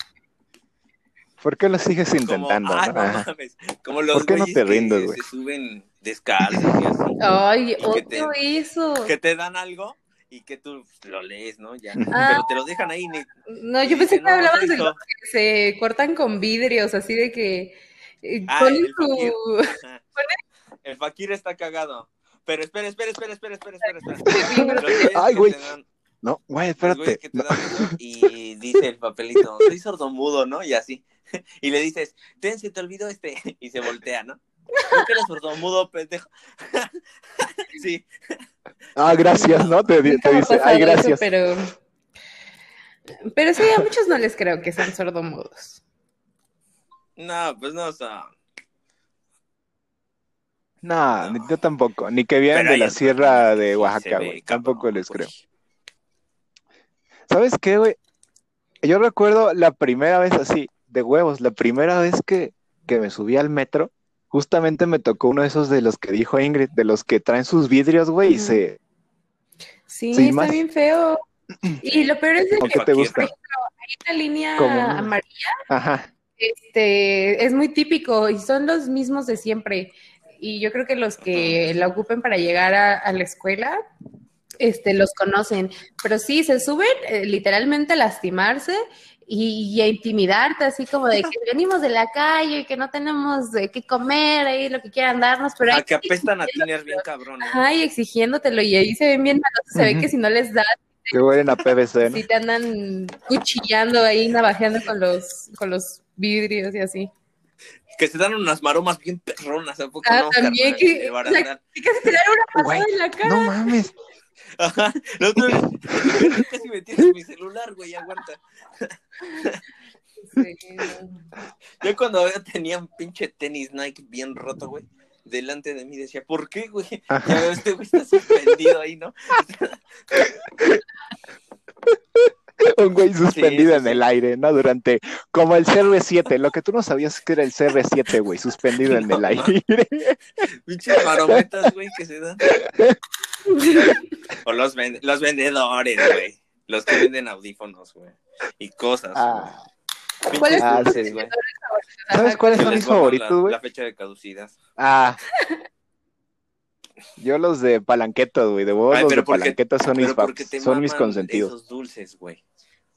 ¿Por qué lo sigues Como, intentando? ah, no? no mames. Como los ¿Por qué no te rindes, güey? se suben descalzos y así. ay, Y que eso. Que te dan algo y que tú lo lees, ¿no? Ya. Ah. Pero te lo dejan ahí. Ni... No, yo pensé que hablabas de eso". los que se cortan con vidrios, así de que eh, Ah, ponen el fakir. su... El fakir está cagado. Pero espera, espera, espera, espera, espera, espera. Ay, güey. dan- No, güey, espérate. que te No. dan y dice el papelito, soy sordomudo, ¿no? Y así. Y le dices, ten, se te olvidó este. Y se voltea, ¿no? ¿No que eres sordomudo, pendejo? sí. Ah, gracias, ¿no? Te, te dice, ay, eso, gracias. pero... Pero sí, a muchos no les creo que sean sordomudos. No, pues no, o sea. No, No. ni- yo tampoco. Ni que vienen de la sierra de Oaxaca, güey. Tampoco les creo. ¿Sabes qué, güey? Yo recuerdo la primera vez así, de huevos, la primera vez que, que me subí al metro, justamente me tocó uno de esos de los que dijo Ingrid, de los que traen sus vidrios, güey, y se... Sí, está bien feo. Y lo peor es de ¿O que te gusta? la línea Como- amarilla Ajá. este, es muy típico y son los mismos de siempre. Y yo creo que los que la ocupen para llegar a, a la escuela, este, los conocen. Pero sí, se suben eh, literalmente a lastimarse y, y a intimidarte, así como de que venimos de la calle y que no tenemos de qué comer ahí, lo que quieran darnos, pero A Ah, que apestan a tiner bien cabrón. ¿no? Ajá, y exigiéndotelo, y ahí se ven bien malos, se ve que si no les das, Que huelen a PVC, ¿no? si te andan cuchillando ahí, navajeando con los, con los vidrios y así. Que se dan unas maromas bien perronas, ¿a poco Ah, no? también carnal? que- barandal. Y casi te dan una pasada en la cara. No mames. Ajá. La otra vez, casi me tienes mi celular, güey, aguanta. Sí. Yo cuando tenía un pinche tenis Nike bien roto, güey, delante de mí decía, ¿por qué, güey? Ya veo, este güey está suspendido ahí, ¿no? Un güey suspendido sí, en sí. el aire, ¿no? Durante, como el CR7, lo que tú no sabías que era el CR7, güey, suspendido en el aire. Pinches marometas, güey, que se dan. O los, ven- los vendedores, güey. Los que venden audífonos, güey. Y cosas. Ah, güey. ¿Cuál es Pinches Ah, tu sí, dulces, güey. ¿Sabes cuáles son mis favoritos, la- güey? La fecha de caducidad. Ah. Yo los de palanquetas, güey, de Ay, los de ¿por qué- palanquetas son mis paps, son mis consentidos. esos dulces, güey.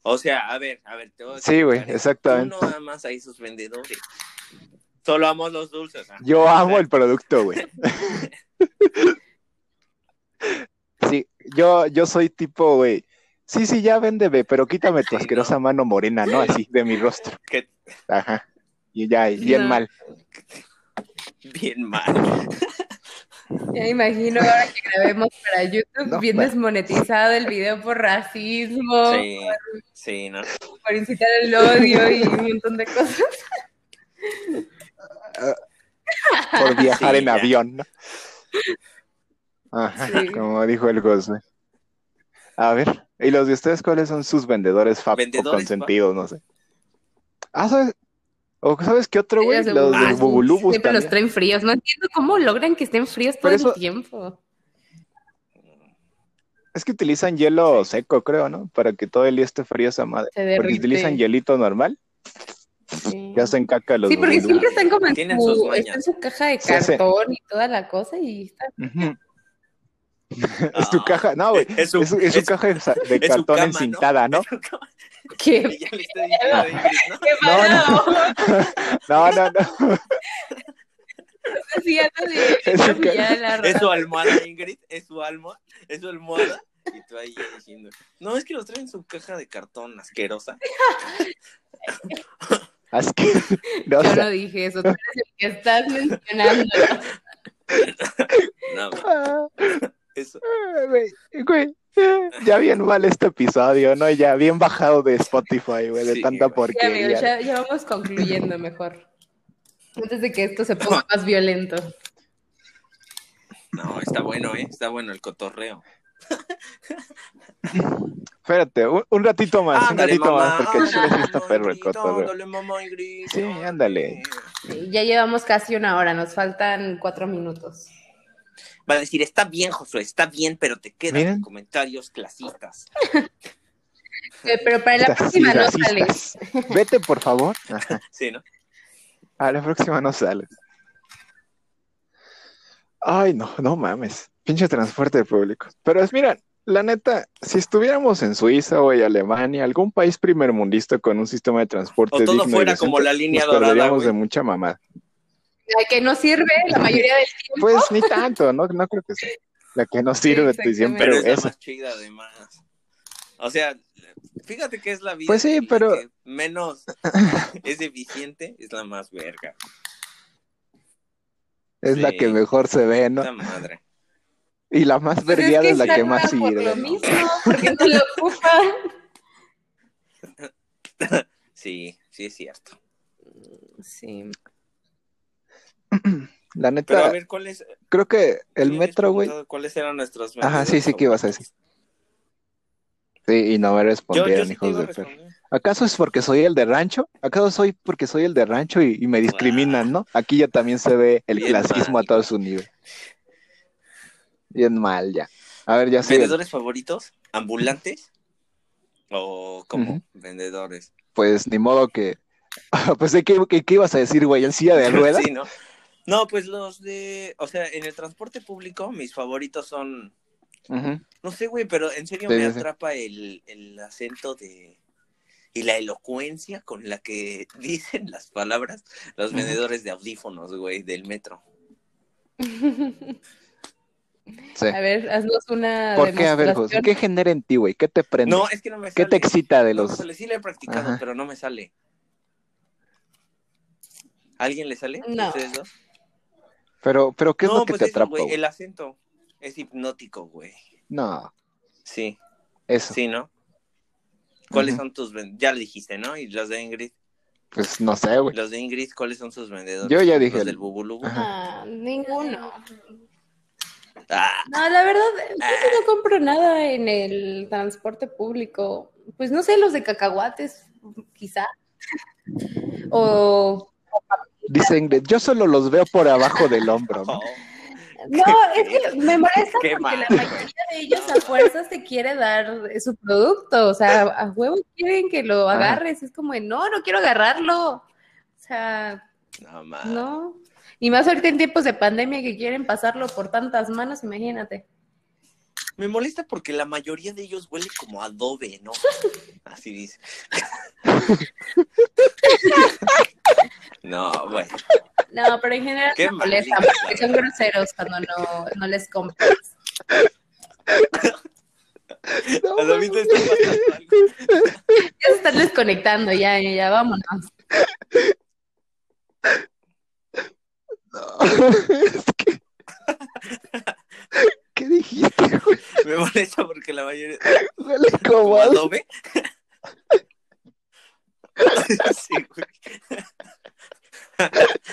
O sea, a ver, a ver. Te voy a Sí, güey, exactamente. Tú no amas a esos vendedores. Solo amo los dulces. Yo amo el producto, güey. Sí, yo, yo soy tipo, güey. Sí, sí, ya véndeme, pero quítame tu Sí, asquerosa mano morena, ¿no? Así, de mi rostro. Ajá. Y ya, bien No. mal. bien mal. Ya me imagino ahora que grabemos para YouTube, No, bien bueno. desmonetizado el video por racismo, Sí, sí, ¿no? por incitar el odio y un montón de cosas. Por viajar Sí, en ya. avión, ¿no? Ajá, Sí. como dijo el Gosme. A ver, ¿y los de ustedes cuáles son sus vendedores fab o Vendedores consentidos? No sé. Ah, ¿sabes? ¿O sabes qué otro, güey? De Los de Bubulubus. Siempre los también. traen fríos. No entiendo cómo logran que estén fríos todo eso- el tiempo. Es que utilizan hielo seco, creo, ¿no? Para que todo el día esté frío esa madre. Se Porque utilizan hielito normal, Sí. ya hacen caca los Sí, porque Bubulubus. siempre están como en su, está en su caja de cartón y toda la cosa y está Ujú. Es tu Ah. caja, no, güey. Es su- Es, su- es su es- caja de, cartón cama, encintada, ¿no? ¿Qué? Y ya le estoy diciendo a Ingrid, ¿no? ¡Qué No, malo! No, no, no. Es su la Es su almohada, Ingrid, es su alma, es su almohada. Y tú ahí diciendo, no, es que los traen en su caja de cartón asquerosa. Así que, no, o Yo no dije eso, tú eres el que estás mencionando. No, ah, eso. güey, güey, ya bien mal este episodio, ¿no? Ya bien bajado de Spotify, güey, de Sí, tanta. Sí, porquería. ya, ya vamos concluyendo mejor. Antes de que esto se ponga más violento. No, está bueno, ¿eh? Está bueno el cotorreo. Espérate, un, un ratito más, un Ándale, ratito mamá, más, porque el chile sí ándale, está perro el cotorreo. ándale, mamá, Sí, ándale. Sí, Ya llevamos casi una hora, nos faltan cuatro minutos. Va a decir, está bien, Josué, está bien, pero te quedan Miren. comentarios clasistas. Eh, Pero para la próxima no sales. Vete, por favor. Ajá. Sí, ¿no? A la próxima no sales. Ay, no, no mames. Pinche transporte público. Pero es, mira, la neta, si estuviéramos en Suiza o en Alemania, algún país primermundista con un sistema de transporte O todo digno y fuera decente, como la línea nos dorada, perderíamos de mucha mamada. La que no sirve la mayoría del tiempo. Pues ni tanto, no, no creo que sea. La que nos sirve exactamente. siempre Pero es la esa. más chida, además. O sea, fíjate que es la vida. Pues sí, la pero- que menos es eficiente, es la más verga. Es la Sí. que mejor se ve, ¿no? Esta madre. Y la más Pues vergueada es, la que más por sirve. lo ¿no? mismo, porque no lo ocupan. Sí, sí es cierto. Sí. La Pero a neta, ver, ¿cuál es? creo que el metro, güey. ¿Cuáles eran nuestros Ajá, sí, sí, ¿qué ibas a decir? Sí, y no me Yo, yo respondieron, sí hijos de perro. ¿Acaso es porque soy el de rancho? ¿Acaso soy porque soy el de rancho y, y me discriminan, no? Aquí ya también se ve el Bien clasismo mal. a todo su nivel. Bien mal, ya. A ver, ya sé. ¿Vendedores favoritos? ¿Ambulantes? ¿O como vendedores? Pues ni modo que. Pues ¿qué, qué, qué ibas a decir, güey? ¿En silla de ruedas? Sí, ¿no? No, pues los de, o sea, en el transporte público mis favoritos son, no sé, güey, pero en serio Sí, me sí, atrapa el, el acento de y la elocuencia con la que dicen las palabras los vendedores de audífonos, güey, del metro. Sí. A ver, haznos una ¿Por qué? A ver, José, demostración. ¿qué genera en ti, güey? ¿Qué te prende? No, es que no me ¿Qué sale. te excita de No los...? sale. Sí le he practicado, Ajá. pero no me sale. ¿Alguien le sale? No. ¿Ustedes dos? Pero, pero ¿qué es no, lo que pues te eso, atrapa, el acento es hipnótico, güey. No, Sí, eso. sí, ¿no? ¿Cuáles son tus Ya le dijiste, ¿no? Y los de Ingrid. Pues no sé, güey. Los de Ingrid, ¿cuáles son sus vendedores? Yo ya dije Los el- del Bubulubu. Ah, ninguno. Ah, No, la verdad, yo sí no compro nada en el transporte público. Pues no sé, los de cacahuates, quizá. O Dice Ingrid, yo solo los veo por abajo del hombro, ¿no? oh, No, es que me molesta porque mal. la mayoría de ellos a fuerzas te quiere dar su producto, o sea, a huevo quieren que lo Ajá. agarres, es como, de, no, no quiero agarrarlo, o sea, no, no. Y más ahorita en tiempos de pandemia que quieren pasarlo por tantas manos, imagínate. Me molesta porque la mayoría de ellos huele como adobe, ¿no? Así dice. no, bueno. No, pero en general Qué me molestan maldita. porque son groseros cuando no, no les compras. No, le está. Ya se están desconectando, ya, ya, vámonos. no. Es que... ¿Qué dijiste, güey? Me molesta porque la mayoría. Huele como ¿Como a- adobe? sí, güey.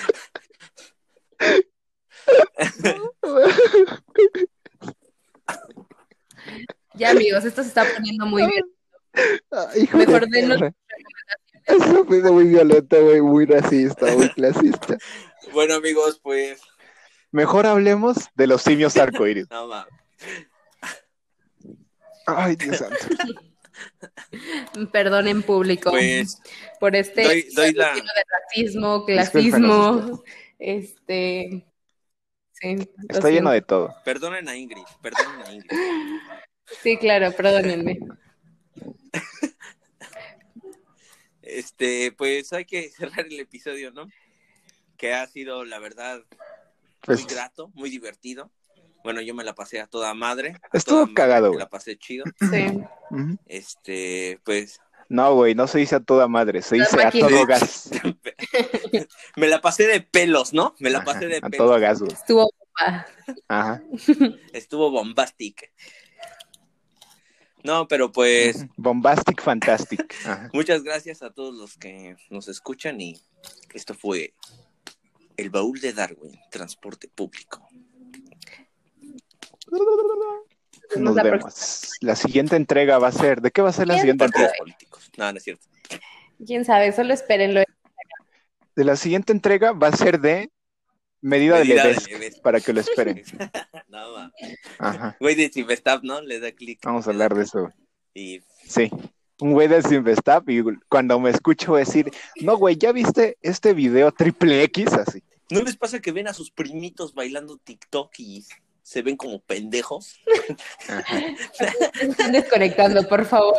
Ya, amigos, esto se está poniendo muy bien. Ay, hijo Mejor de denos perra. Eso fue muy violento, güey, muy racista, muy clasista. Bueno, amigos, pues. Mejor hablemos de los simios arcoíris. No mames. Ay, Dios santo. Perdón en público Pues. por este doy- doy la- lleno de racismo, clasismo, este... Sí, Está lleno de todo. Perdonen a Ingrid. Perdonen a Ingrid. Sí, claro, perdónenme. Este, pues hay que cerrar el episodio, ¿no? Que ha sido, la verdad, Pues muy grato, muy divertido. Bueno, yo me la pasé a toda madre. a Estuvo toda cagado, Me güey. la pasé chido. Sí. Este, pues, no, güey, no se dice a toda madre, se dice a todo gas. me la pasé de pelos, ¿no? Me la pasé de Ajá, a pelos. todo gas, güey. Estuvo. Ajá. Estuvo bombastic. No, pero pues, Bombastic Fantastic. Ajá. muchas gracias a todos los que nos escuchan y esto fue el baúl de Darwin, transporte público. Nos la vemos. La siguiente entrega va a ser. ¿De qué va a ser la siguiente entrega? Políticos. No, no es cierto. Quién sabe, solo espérenlo. De la siguiente entrega va a ser de medida, Medida de para que lo esperen. No, ma. Ajá. Güey de Simvestab, ¿no? Le da clic. Vamos a hablar de eso. Y Sí. Un güey de Sinvestab y cuando me escucho decir, no, güey, ¿ya viste este video triple X? Así. ¿no les pasa que ven a sus primitos bailando TikTok y se ven como pendejos? Están desconectando, por favor.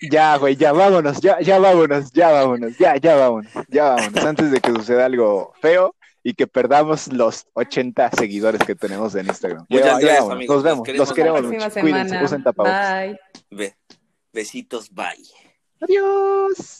Ya, güey, ya vámonos, ya, ya vámonos, ya vámonos, ya, ya vámonos, ya vámonos, antes de que suceda algo feo y que perdamos los 80 seguidores que tenemos en Instagram. Ya, Muchas ya gracias, amigos, Nos los vemos, queremos los queremos La mucho. próxima Cuídense, semana. usen tapabocas. Bye. Be- besitos, bye. Adiós.